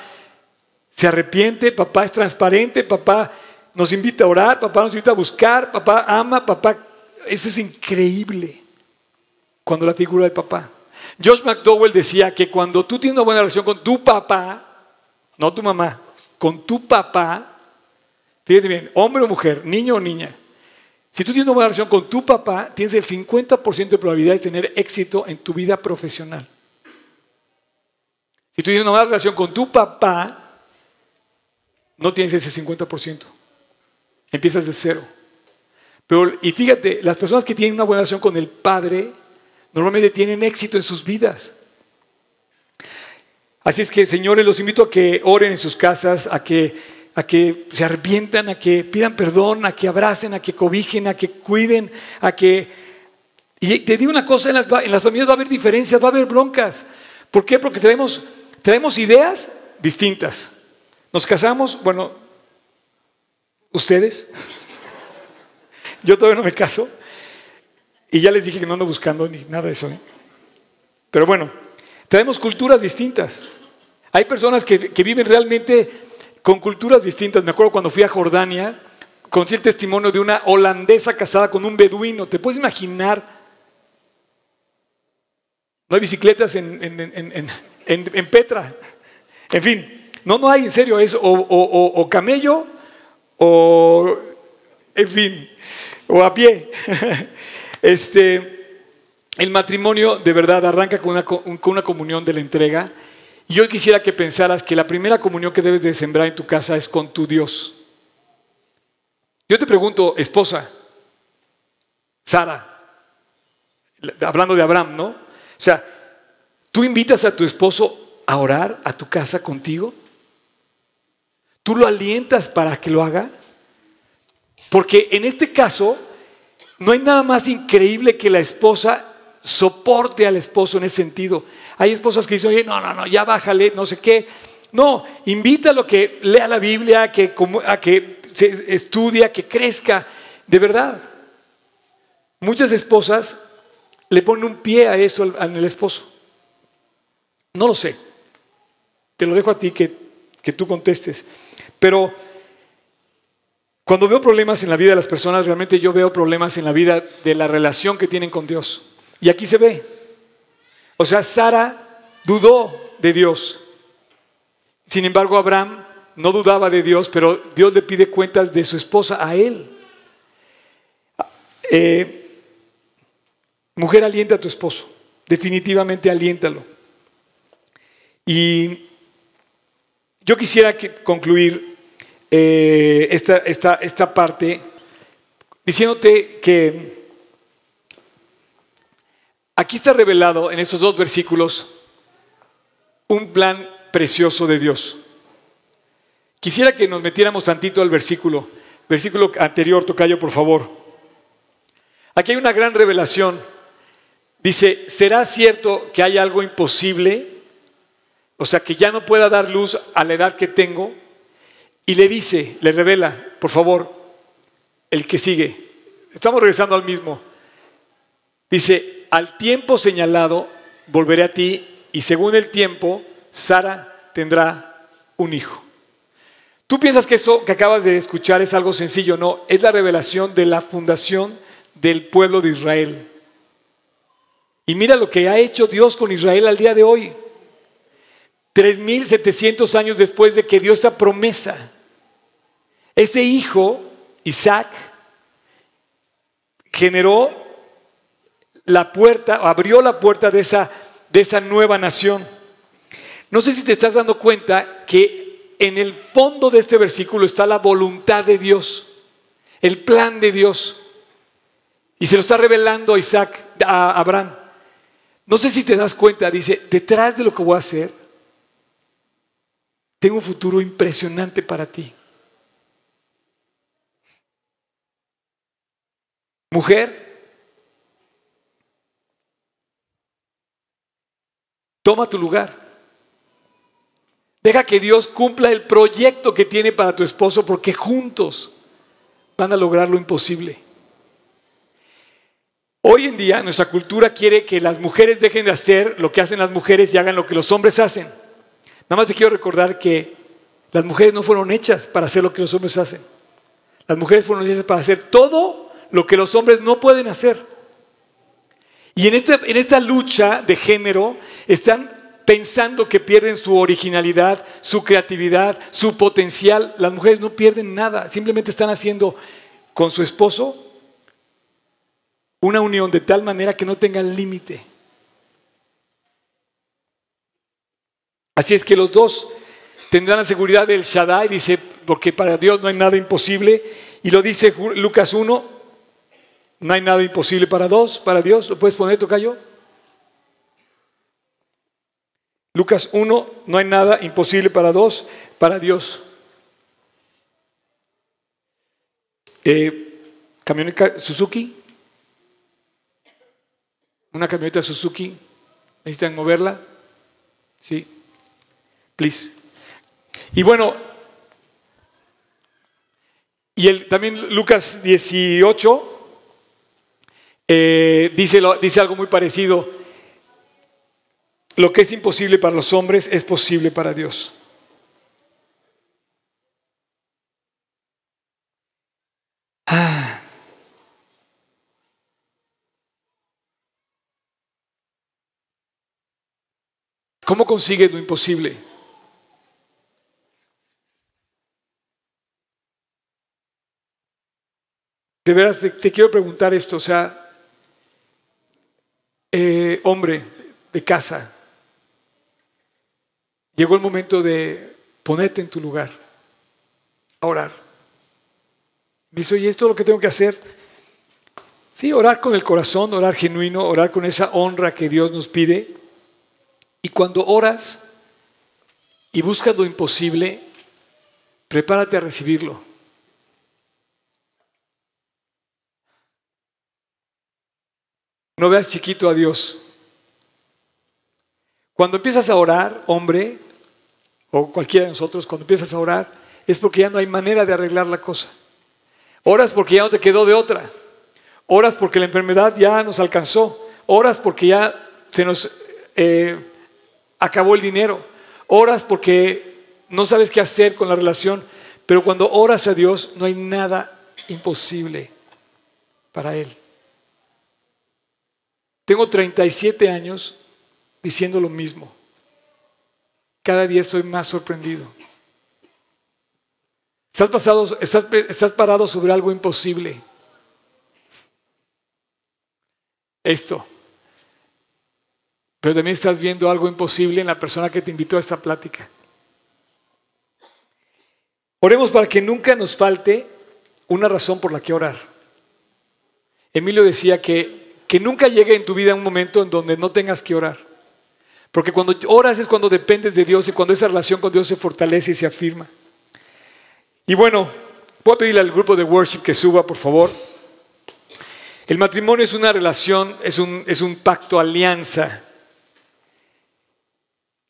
se arrepiente, papá es transparente, papá nos invita a orar, papá nos invita a buscar, papá ama, papá... Eso es increíble cuando la figura del papá. Josh McDowell decía que cuando tú tienes una buena relación con tu papá, no tu mamá, con tu papá, Fíjate bien, hombre o mujer, niño o niña. Si tú tienes una buena relación con tu papá, tienes el 50% de probabilidad de tener éxito en tu vida profesional. Si tú tienes una buena relación con tu papá, no tienes ese 50%. Empiezas de cero. Pero, y fíjate, las personas que tienen una buena relación con el padre, normalmente tienen éxito en sus vidas. Así es que, señores, los invito a que oren en sus casas, a que a que se arrepientan, a que pidan perdón, a que abracen, a que cobijen, a que cuiden, a que... Y te digo una cosa, en las, en las familias va a haber diferencias, va a haber broncas. ¿Por qué? Porque traemos, traemos ideas distintas. Nos casamos, bueno, ustedes, yo todavía no me caso, Y ya les dije que no ando buscando ni nada de eso. ¿eh? Pero bueno, tenemos culturas distintas. Hay personas que, que viven realmente con culturas distintas. Me acuerdo cuando fui a Jordania, conocí el testimonio de una holandesa casada con un beduino. ¿Te puedes imaginar? No hay bicicletas en, Petra. En fin, no, no hay, en serio, es o, camello o, en fin, o a pie. Este, el matrimonio de verdad arranca con una, con una comunión de la entrega. Y yo quisiera que pensaras que la primera comunión que debes de sembrar en tu casa es con tu Dios. Yo te pregunto, esposa, Sara, hablando de Abraham, ¿no? O sea, ¿tú invitas a tu esposo a orar a tu casa contigo? ¿Tú lo alientas para que lo haga? Porque en este caso, no hay nada más increíble que la esposa soporte al esposo en ese sentido. Hay esposas que dicen, oye, no, no, no, ya bájale, no sé qué. No, invítalo a que lea la Biblia, que, a que se estudie, que crezca. De verdad. Muchas esposas le ponen un pie a eso al, esposo. No lo sé. Te lo dejo a ti que, que tú contestes. Pero cuando veo problemas en la vida de las personas, realmente yo veo problemas en la vida de la relación que tienen con Dios. Y aquí se ve. O sea, Sara dudó de Dios. Sin embargo, Abraham no dudaba de Dios, pero Dios le pide cuentas de su esposa a él. Eh, mujer, alienta a tu esposo. Definitivamente aliéntalo. Y yo quisiera concluir eh, esta, esta, esta parte diciéndote que Aquí está revelado en estos dos versículos un plan precioso de Dios. Quisiera que nos metiéramos tantito al versículo, versículo anterior, Tocayo, por favor. Aquí hay una gran revelación. Dice, ¿será cierto que hay algo imposible? O sea, que ya no pueda dar luz a la edad que tengo. Y le dice, le revela, por favor, el que sigue. Estamos regresando al mismo. Dice, al tiempo señalado volveré a ti y según el tiempo, Sara tendrá un hijo. Tú piensas que esto que acabas de escuchar es algo sencillo, no, es la revelación de la fundación del pueblo de Israel. Y mira lo que ha hecho Dios con Israel al día de hoy. 3.700 años después de que dio esa promesa. Ese hijo, Isaac, generó la puerta, abrió la puerta de esa, de esa nueva nación. No sé si te estás dando cuenta que en el fondo de este versículo está la voluntad de Dios, el plan de Dios. Y se lo está revelando Isaac, a Abraham. No sé si te das cuenta, dice, detrás de lo que voy a hacer, tengo un futuro impresionante para ti. Mujer, Toma tu lugar. Deja que Dios cumpla el proyecto que tiene para tu esposo porque juntos van a lograr lo imposible. Hoy en día nuestra cultura quiere que las mujeres dejen de hacer lo que hacen las mujeres y hagan lo que los hombres hacen. Nada más te quiero recordar que las mujeres no fueron hechas para hacer lo que los hombres hacen. Las mujeres fueron hechas para hacer todo lo que los hombres no pueden hacer. Y en esta, en esta lucha de género están pensando que pierden su originalidad, su creatividad, su potencial. Las mujeres no pierden nada, simplemente están haciendo con su esposo una unión de tal manera que no tengan límite. Así es que los dos tendrán la seguridad del Shaddai, dice, porque para Dios no hay nada imposible. Y lo dice Lucas 1, no hay nada imposible para dos, para Dios. ¿Lo puedes poner, Tocayo? Lucas 1, no hay nada imposible para dos, para Dios. Eh, camioneta Suzuki. Una camioneta Suzuki. ¿Necesitan moverla? Sí. Please. Y bueno, y el, también Lucas 18, eh, dice, dice algo muy parecido. Lo que es imposible para los hombres es posible para Dios. Ah. ¿Cómo consigues lo imposible? De veras, te, quiero preguntar esto, o sea, eh, hombre de casa, llegó el momento de ponerte en tu lugar, a orar. Me dice, oye, ¿esto es lo que tengo que hacer? Sí, orar con el corazón, orar genuino, orar con esa honra que Dios nos pide. Y cuando oras y buscas lo imposible, prepárate a recibirlo. No veas chiquito a Dios. Cuando empiezas a orar, hombre, o cualquiera de nosotros, cuando empiezas a orar, es porque ya no hay manera de arreglar la cosa. Oras porque ya no te quedó de otra. Oras porque la enfermedad ya nos alcanzó. Oras porque ya se nos eh, acabó el dinero. Oras porque no sabes qué hacer con la relación. Pero cuando oras a Dios, no hay nada imposible para Él. Tengo 37 años diciendo lo mismo. Cada día estoy más sorprendido. Estás, parado sobre algo imposible. Esto. Pero también estás viendo algo imposible en la persona que te invitó a esta plática. Oremos para que nunca nos falte una razón por la que orar. Emilio decía que que nunca llegue en tu vida un momento en donde no tengas que orar. Porque cuando oras es cuando dependes de Dios y cuando esa relación con Dios se fortalece y se afirma. Y bueno, voy a pedirle al grupo de worship que suba, por favor. El matrimonio es una relación, es un, pacto, alianza,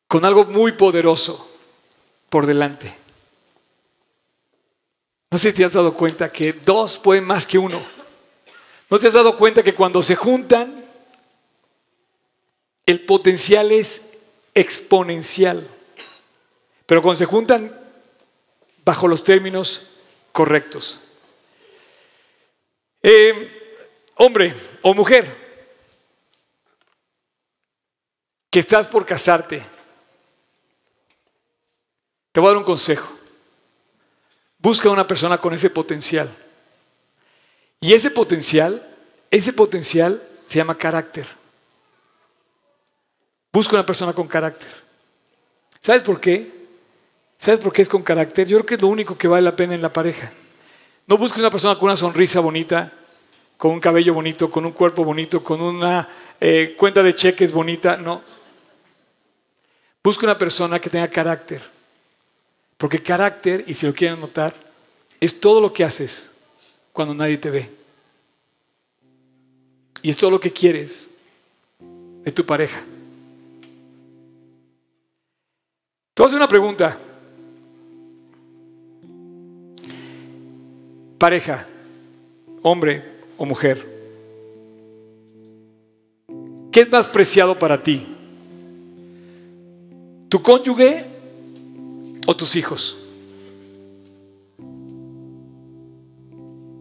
con algo muy poderoso por delante. No sé si te has dado cuenta que dos pueden más que uno. ¿No te has dado cuenta que cuando se juntan, el potencial es exponencial? Pero cuando se juntan bajo los términos correctos. Eh, hombre o mujer, que estás por casarte, te voy a dar un consejo. Busca una persona con ese potencial. Y ese potencial, ese potencial se llama carácter. Busca una persona con carácter. ¿Sabes por qué? ¿Sabes por qué es con carácter? Yo creo que es lo único que vale la pena en la pareja. No busques una persona con una sonrisa bonita, con un cabello bonito, con un cuerpo bonito, con una eh, cuenta de cheques bonita. No. Busca una persona que tenga carácter. Porque carácter, y si lo quieren notar, es todo lo que haces cuando nadie te ve. Y es todo lo que quieres de tu pareja. Te voy a hacer una pregunta. Pareja, hombre o mujer, ¿qué es más preciado para ti? ¿Tu cónyuge o tus hijos?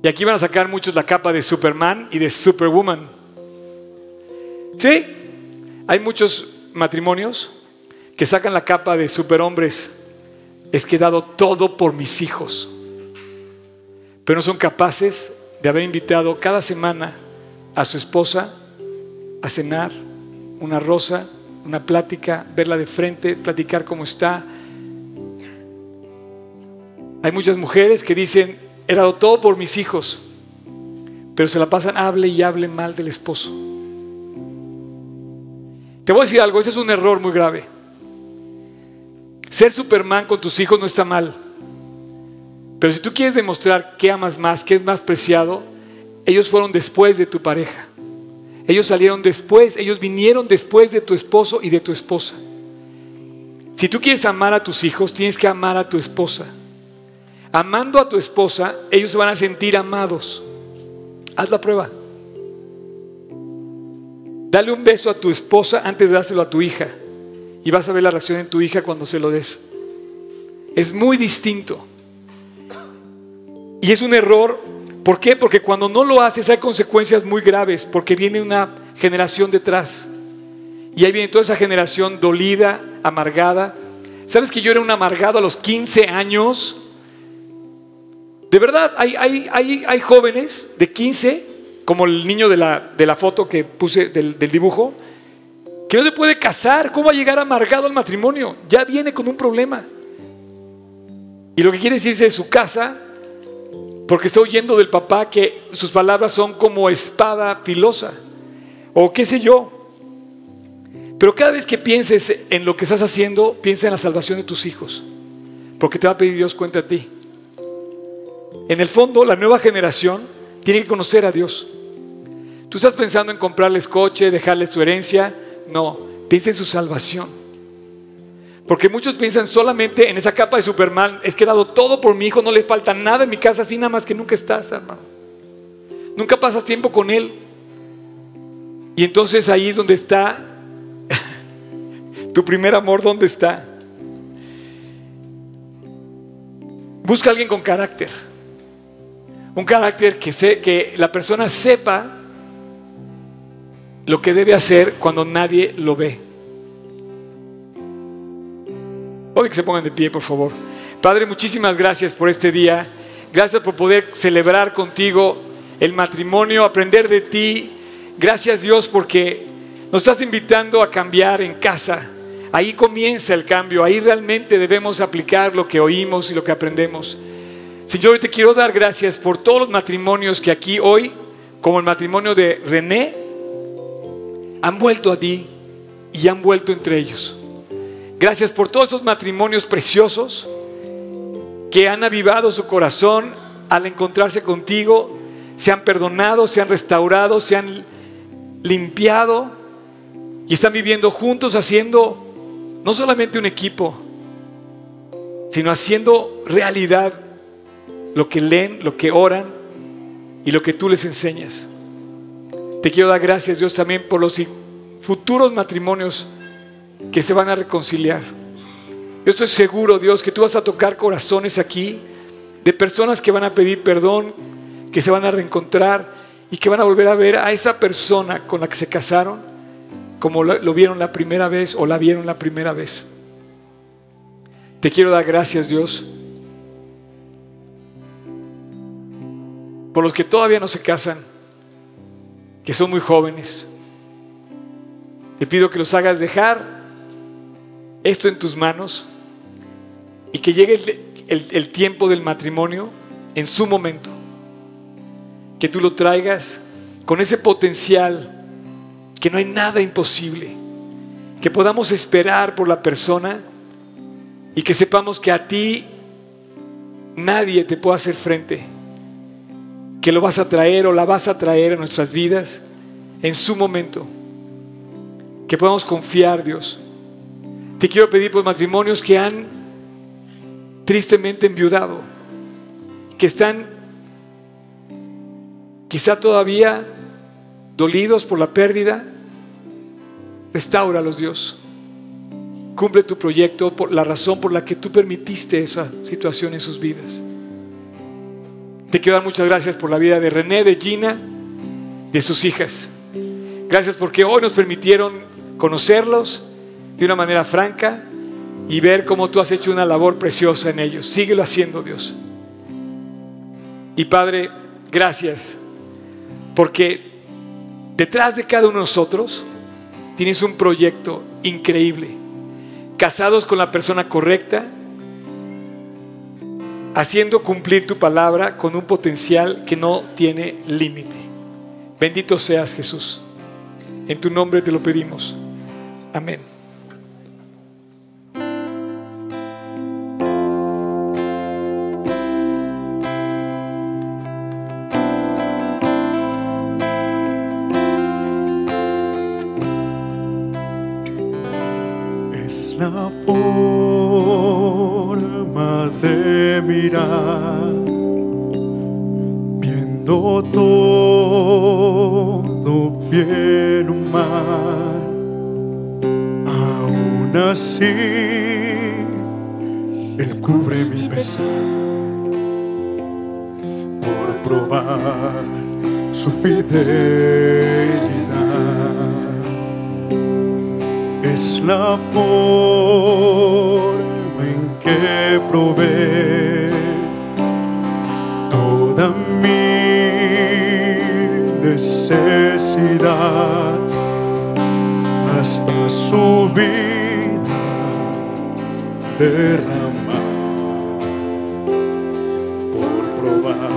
Y aquí van a sacar muchos la capa de Superman y de Superwoman. Sí, hay muchos matrimonios que sacan la capa de superhombres. Es que he dado todo por mis hijos. Pero no son capaces de haber invitado cada semana a su esposa a cenar, una rosa, una plática, verla de frente, platicar cómo está. Hay muchas mujeres que dicen, Dado todo por mis hijos, pero se la pasan, hable y hable mal del esposo. Te voy a decir algo, ese es un error muy grave. Ser Superman con tus hijos no está mal. Pero si tú quieres demostrar que amas más, que es más preciado, ellos fueron después de tu pareja. Ellos salieron después, ellos vinieron después de tu esposo y de tu esposa. Si tú quieres amar a tus hijos, tienes que amar a tu esposa. Amando a tu esposa, ellos se van a sentir amados. Haz la prueba. Dale un beso a tu esposa antes de dárselo a tu hija. Y vas a ver la reacción de tu hija cuando se lo des. Es muy distinto. Y es un error. ¿Por qué? Porque cuando no lo haces hay consecuencias muy graves. Porque viene una generación detrás. Y ahí viene toda esa generación dolida, amargada. ¿Sabes que yo era un amargado a los 15 años? De verdad, hay, hay, jóvenes de 15, como el niño de la, de la foto que puse del, del dibujo, que no se puede casar. ¿Cómo va a llegar amargado al matrimonio? Ya viene con un problema. Y lo que quiere de su casa, porque está oyendo del papá que sus palabras son como espada filosa, o qué sé yo. Pero cada vez que pienses en lo que estás haciendo, piensa en la salvación de tus hijos, porque te va a pedir Dios cuenta a ti. En el fondo, la nueva generación tiene que conocer a Dios. Tú estás pensando en comprarles coche, dejarles su herencia. No, piensa en su salvación. Porque muchos piensan solamente en esa capa de Superman, es que he dado todo por mi hijo, no le falta nada en mi casa, así nada más que nunca estás, hermano. Nunca pasas tiempo con él. Y entonces ahí es donde está tu primer amor, ¿dónde está? Busca a alguien con carácter. Un carácter que, que la persona sepa lo que debe hacer cuando nadie lo ve. Hoy que se pongan de pie, por favor. Padre, muchísimas gracias por este día. Gracias por poder celebrar contigo el matrimonio, aprender de ti. Gracias Dios porque nos estás invitando a cambiar en casa. Ahí comienza el cambio, ahí realmente debemos aplicar lo que oímos y lo que aprendemos. Señor, te quiero dar gracias por todos los matrimonios que aquí hoy, como el matrimonio de René, han vuelto a ti y han vuelto entre ellos. Gracias por todos esos matrimonios preciosos que han avivado su corazón al encontrarse contigo, se han perdonado, se han restaurado, se han limpiado y están viviendo juntos haciendo no solamente un equipo, sino haciendo realidad lo que leen, lo que oran y lo que tú les enseñas. Te quiero dar gracias Dios también por los futuros matrimonios que se van a reconciliar. Yo estoy seguro, Dios, que tú vas a tocar corazones aquí de personas que van a pedir perdón, que se van a reencontrar y que van a volver a ver a esa persona con la que se casaron como lo, vieron la primera vez o la vieron la primera vez. Te quiero dar gracias, Dios, por los que todavía no se casan, que son muy jóvenes. Te pido que los hagas dejar esto en tus manos y que llegue el, tiempo del matrimonio en su momento. Que tú lo traigas con ese potencial, que no hay nada imposible. Que podamos esperar por la persona y que sepamos que a ti nadie te puede hacer frente. Que lo vas a traer o la vas a traer a nuestras vidas en su momento. Que podamos confiar, Dios te quiero pedir por matrimonios que han tristemente enviudado, que están quizá todavía dolidos por la pérdida. Restáuralos, Dios. Cumple tu proyecto por la razón por la que tú permitiste esa situación en sus vidas. Te quiero dar muchas gracias por la vida de René, de Gina, de sus hijas. Gracias porque hoy nos permitieron conocerlos de una manera franca y ver cómo tú has hecho una labor preciosa en ellos. Síguelo haciendo, Dios. Y Padre, gracias, porque detrás de cada uno de nosotros tienes un proyecto increíble. Casados con la persona correcta, haciendo cumplir tu palabra con un potencial que no tiene límite. Bendito seas Jesús. En tu nombre te lo pedimos. Amén. Él cubre mi pesar por probar su fidelidad. Es la forma en que provee toda mi necesidad hasta su vida derramar por probar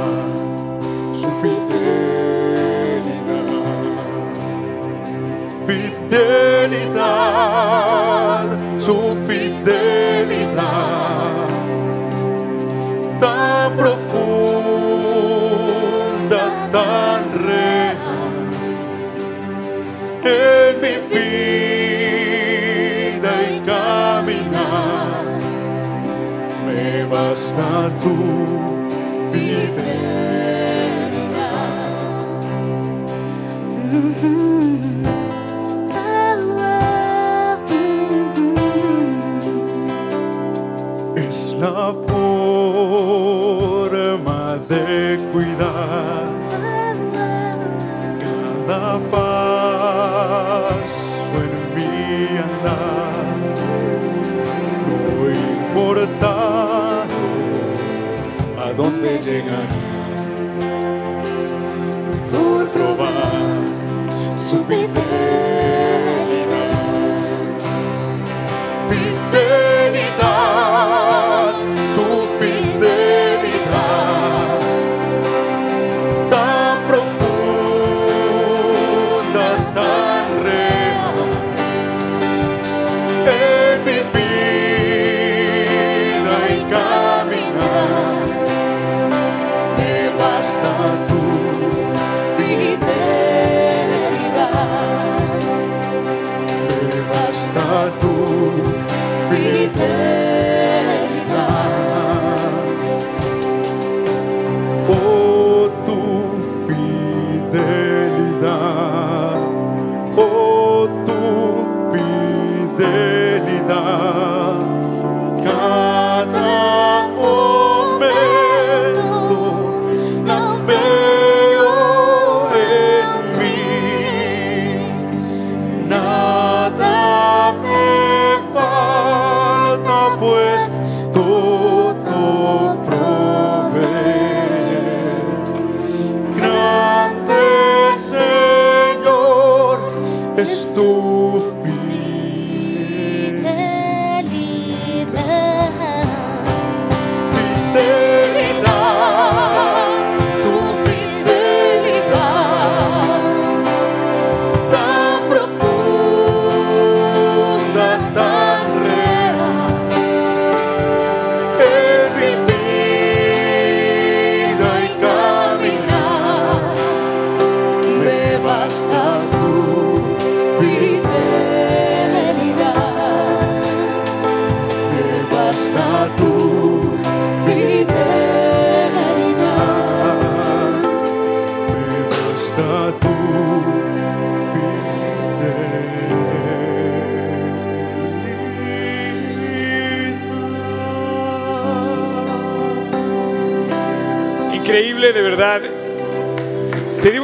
su fidelidad. Fidelidad, su fidelidad tan profunda, tan real en mi vida muestras tu fidelidad. Mm -hmm. Dónde llegar por probar su fidelidad. Basta tu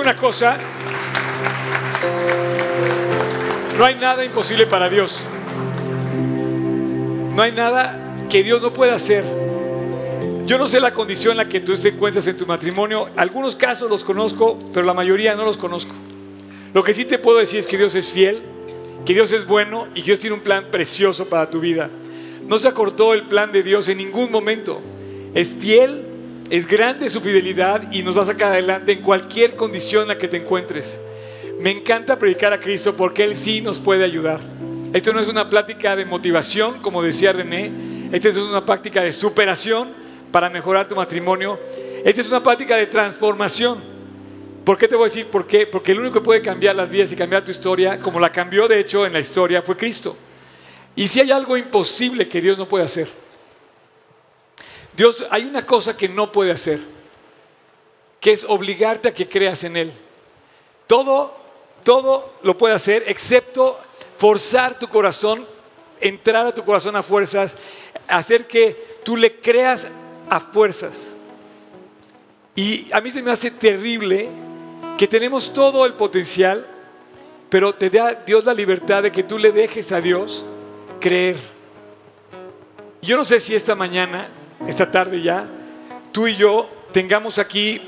una cosa. No hay nada imposible para Dios. No hay nada que Dios no pueda hacer. Yo no sé la condición en la que tú te encuentras en tu matrimonio. Algunos casos los conozco, pero la mayoría no los conozco. Lo que sí te puedo decir es que Dios es fiel, que Dios es bueno y que Dios tiene un plan precioso para tu vida. No se acortó el plan de Dios en ningún momento. Es fiel, es grande su fidelidad y nos va a sacar adelante en cualquier condición en la que te encuentres. Me encanta predicar a Cristo porque Él sí nos puede ayudar. Esto no es una plática de motivación, como decía René. Esta es una práctica de superación para mejorar tu matrimonio. Esta es una práctica de transformación. ¿Por qué te voy a decir por qué? Porque el único que puede cambiar las vidas y cambiar tu historia, como la cambió de hecho en la historia, fue Cristo. Y si hay algo imposible que Dios no puede hacer, Dios, hay una cosa que no puede hacer, que es obligarte a que creas en Él. Todo todo lo puede hacer excepto forzar tu corazón, entrar a tu corazón a fuerzas, hacer que tú le creas a fuerzas. Y a mí se me hace terrible que tenemos todo el potencial, pero te da Dios la libertad de que tú le dejes a Dios creer. Yo no sé si esta mañana, esta tarde ya, tú y yo tengamos aquí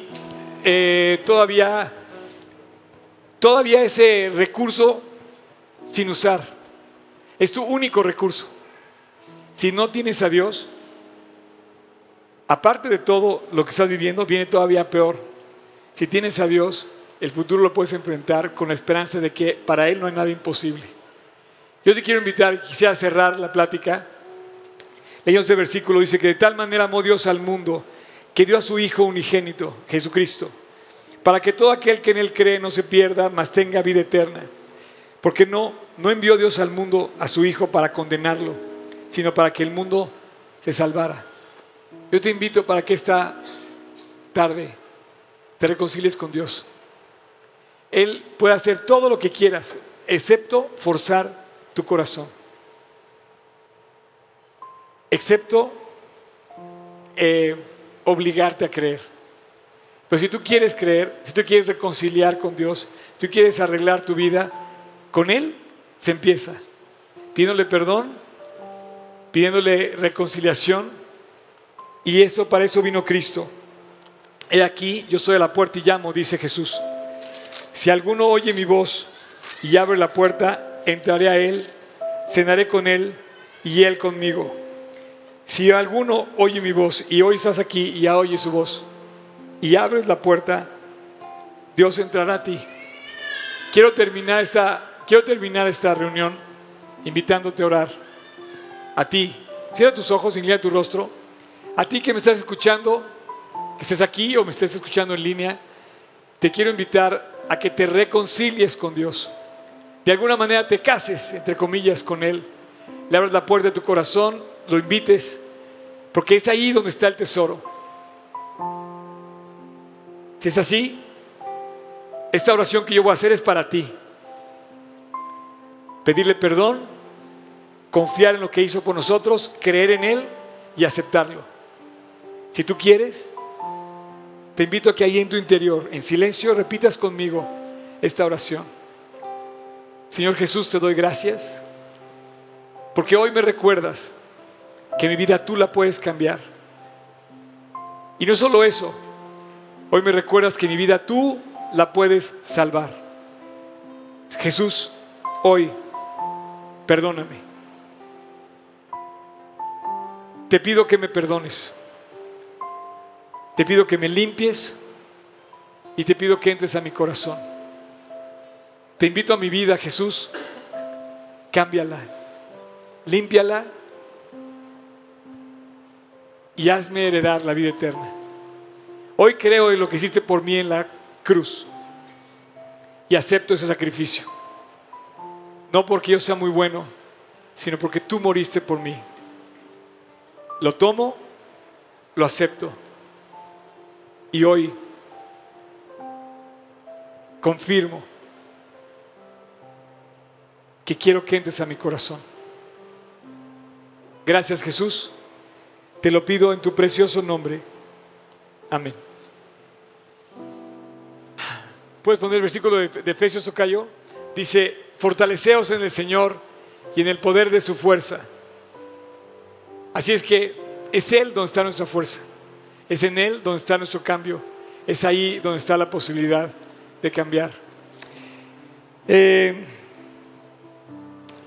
eh, todavía, todavía ese recurso sin usar. Es tu único recurso. Si no tienes a Dios, aparte de todo lo que estás viviendo, viene todavía peor. Si tienes a Dios, el futuro lo puedes enfrentar con la esperanza de que para Él no hay nada imposible. Yo te quiero invitar, quisiera cerrar la plática. Leímos este versículo, dice que de tal manera amó Dios al mundo que dio a su Hijo unigénito, Jesucristo, para que todo aquel que en Él cree no se pierda, mas tenga vida eterna. Porque no, no envió Dios al mundo a su Hijo para condenarlo, sino para que el mundo se salvara. Yo te invito para que esta tarde te reconcilies con Dios. Él puede hacer todo lo que quieras, excepto forzar tu corazón. Excepto eh, obligarte a creer. Pero si tú quieres creer, si tú quieres reconciliar con Dios, si tú quieres arreglar tu vida, con Él se empieza. Pidiéndole perdón, pidiéndole reconciliación. Y eso, para eso vino Cristo. He aquí, yo soy a la puerta y llamo, dice Jesús. Si alguno oye mi voz y abre la puerta, entraré a Él, cenaré con Él y Él conmigo. Si alguno oye mi voz y hoy estás aquí y ya oye su voz y abres la puerta, Dios entrará a ti. Quiero terminar esta, quiero terminar esta reunión invitándote a orar. A ti, cierra tus ojos, inclina tu rostro. A ti que me estás escuchando, que estés aquí o me estés escuchando en línea, te quiero invitar a que te reconcilies con Dios. De alguna manera te cases, entre comillas, con Él. Le abras la puerta de tu corazón, lo invites, porque es ahí donde está el tesoro. Si es así, esta oración que yo voy a hacer es para ti. Pedirle perdón, confiar en lo que hizo por nosotros, creer en Él y aceptarlo. Si tú quieres, te invito a que ahí en tu interior, en silencio, repitas conmigo esta oración. Señor Jesús, te doy gracias porque hoy me recuerdas que mi vida tú la puedes cambiar. Y no solo eso, hoy me recuerdas que mi vida tú la puedes salvar. Jesús, hoy, perdóname. Te pido que me perdones. Te pido que me limpies y te pido que entres a mi corazón. Te invito a mi vida, Jesús. Cámbiala, límpiala y hazme heredar la vida eterna. Hoy creo en lo que hiciste por mí en la cruz y acepto ese sacrificio. No porque yo sea muy bueno, sino porque tú moriste por mí. Lo tomo, lo acepto y hoy confirmo que quiero que entres a mi corazón. Gracias Jesús. Te lo pido en tu precioso nombre. Amén. Puedes poner el versículo de, de Efesios Ocayo. Dice, fortaleceos en el Señor y en el poder de su fuerza. Así es que es Él donde está nuestra fuerza. Es en Él donde está nuestro cambio. Es ahí donde está la posibilidad de cambiar. Eh,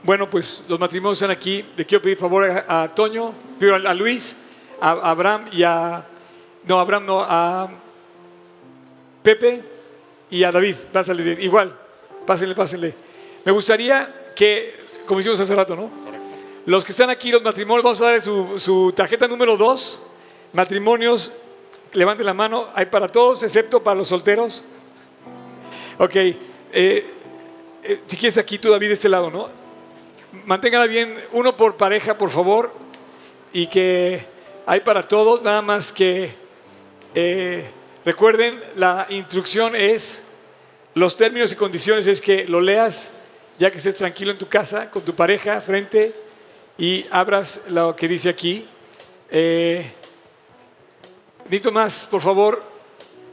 bueno, pues los matrimonios están aquí. Le quiero pedir favor a, a Toño, pido a, Luis, a, Abraham y a... No, Abraham no, a Pepe y a David. Pásale, igual, pásenle, pásenle. Me gustaría que, como hicimos hace rato, ¿no? Los que están aquí, los matrimonios, vamos a darle su, su tarjeta número 2. Matrimonios, levanten la mano, hay para todos, excepto para los solteros. Ok, eh, eh, si quieres aquí tú, David, de este lado, ¿no? Manténgala bien, uno por pareja, por favor, y que hay para todos, nada más que eh, recuerden, la instrucción es los términos y condiciones es que lo leas ya que estés tranquilo en tu casa, con tu pareja frente y abras lo que dice aquí. Eh, más, por favor.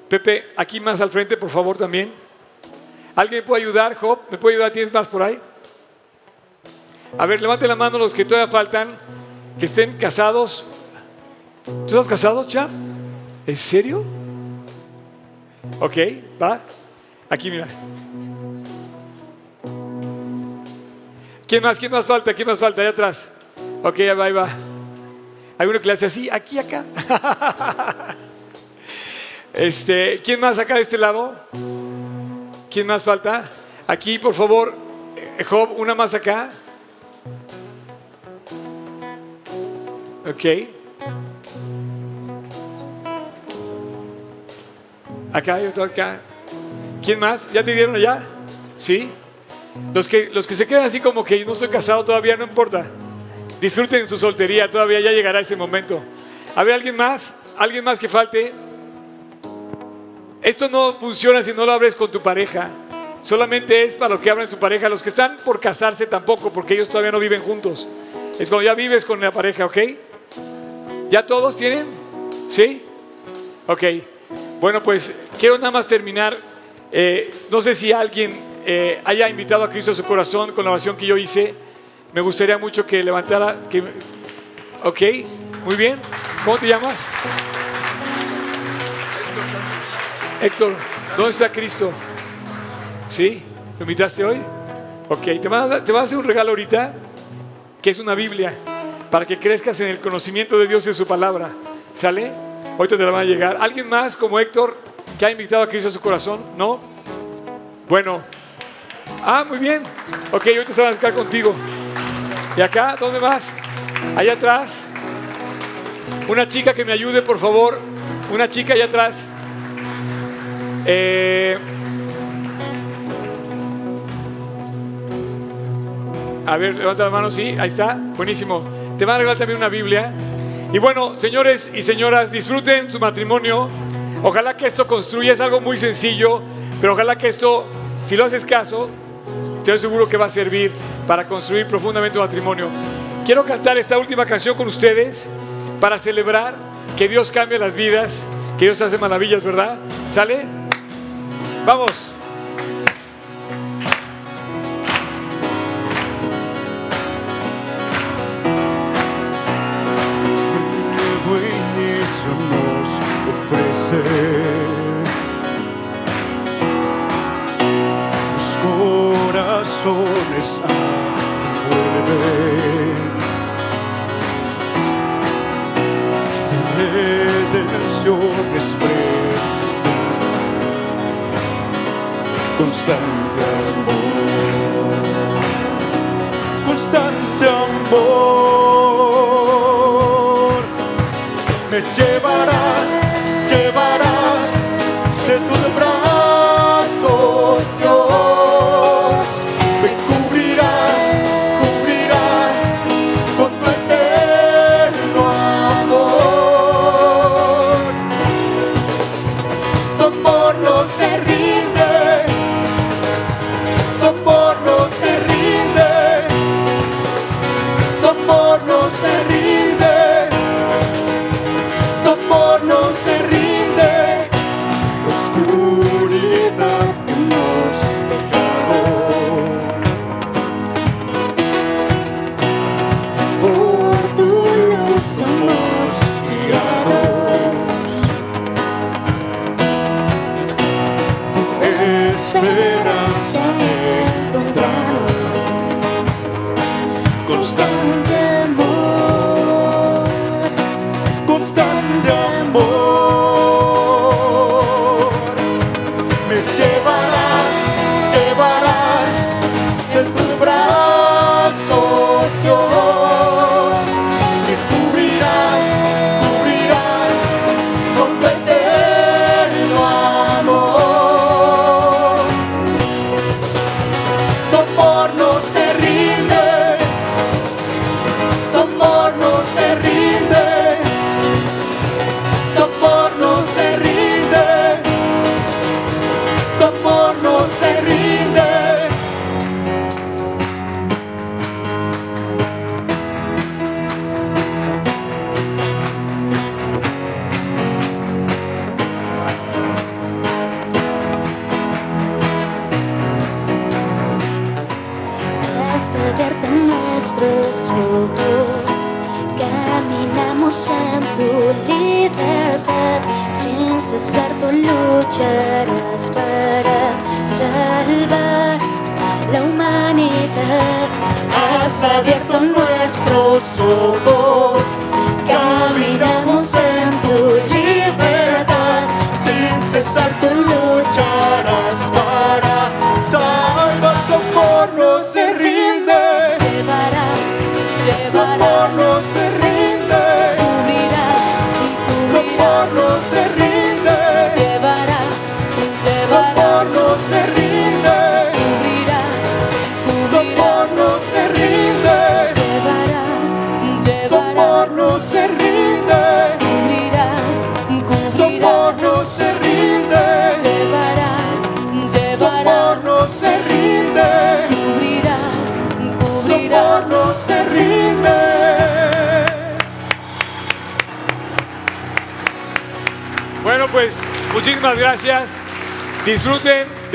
Pepe, aquí más al frente, por favor, también. ¿Alguien puede ayudar, Job? ¿Me puede ayudar? ¿Tienes más por ahí? A ver, levante la mano los que todavía faltan, que estén casados. ¿Tú estás casado, Chap? ¿En serio? Ok, va. Aquí, mira. ¿Quién más? ¿Quién más falta? ¿Quién más falta? Allá atrás. Ok, ahí va, ahí va. Hay uno que le hace así, aquí, acá. Este, ¿quién más acá de este lado? ¿Quién más falta? Aquí, por favor, eh, Job, una más acá. Ok. Acá hay otro acá. ¿Quién más? ¿Ya te dieron allá? ¿Sí? Los que, los que se quedan así como que no soy casado todavía, no importa. Disfruten su soltería, todavía ya llegará ese momento. A ver, ¿alguien más? ¿Alguien más que falte? Esto no funciona si no lo abres con tu pareja. Solamente es para los que abren su pareja. Los que están por casarse tampoco, porque ellos todavía no viven juntos. Es cuando ya vives con la pareja, ¿ok? ¿Ya todos tienen? ¿Sí? Ok. Bueno, pues quiero nada más terminar. Eh, no sé si alguien eh, haya invitado a Cristo a su corazón con la oración que yo hice. Me gustaría mucho que levantara. Que, ok, muy bien. ¿Cómo te llamas? Héctor, ¿dónde está Cristo? ¿Sí? ¿Lo invitaste hoy? Ok, te van, a, te van a hacer un regalo ahorita, que es una Biblia, para que crezcas en el conocimiento de Dios y de su palabra. ¿Sale? Ahorita te la van a llegar. ¿Alguien más como Héctor que ha invitado a Cristo a su corazón? ¿No? Bueno. Ah, muy bien. Ok, ahorita se van a acercar contigo. ¿Y acá? ¿Dónde más? Allá atrás. Una chica que me ayude, por favor. Una chica allá atrás. Eh, a ver, levanta la mano, sí, ahí está, buenísimo. Te van a regalar también una Biblia. Y bueno, señores y señoras, disfruten su matrimonio. Ojalá que esto construya, es algo muy sencillo, pero ojalá que esto, si lo haces caso, te aseguro que va a servir para construir profundamente un matrimonio. Quiero cantar esta última canción con ustedes para celebrar que Dios cambia las vidas, que Dios hace maravillas, ¿verdad? ¿Sale? Vamos.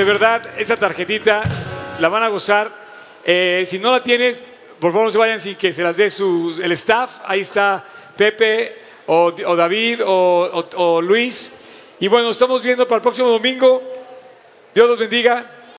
De verdad esa tarjetita, la van a gozar. Eh, si no la tienes, por favor no se vayan sin que se las dé el staff. Ahí está Pepe o, David o, o- Luis. Y bueno, estamos viendo para el próximo domingo. Dios los bendiga.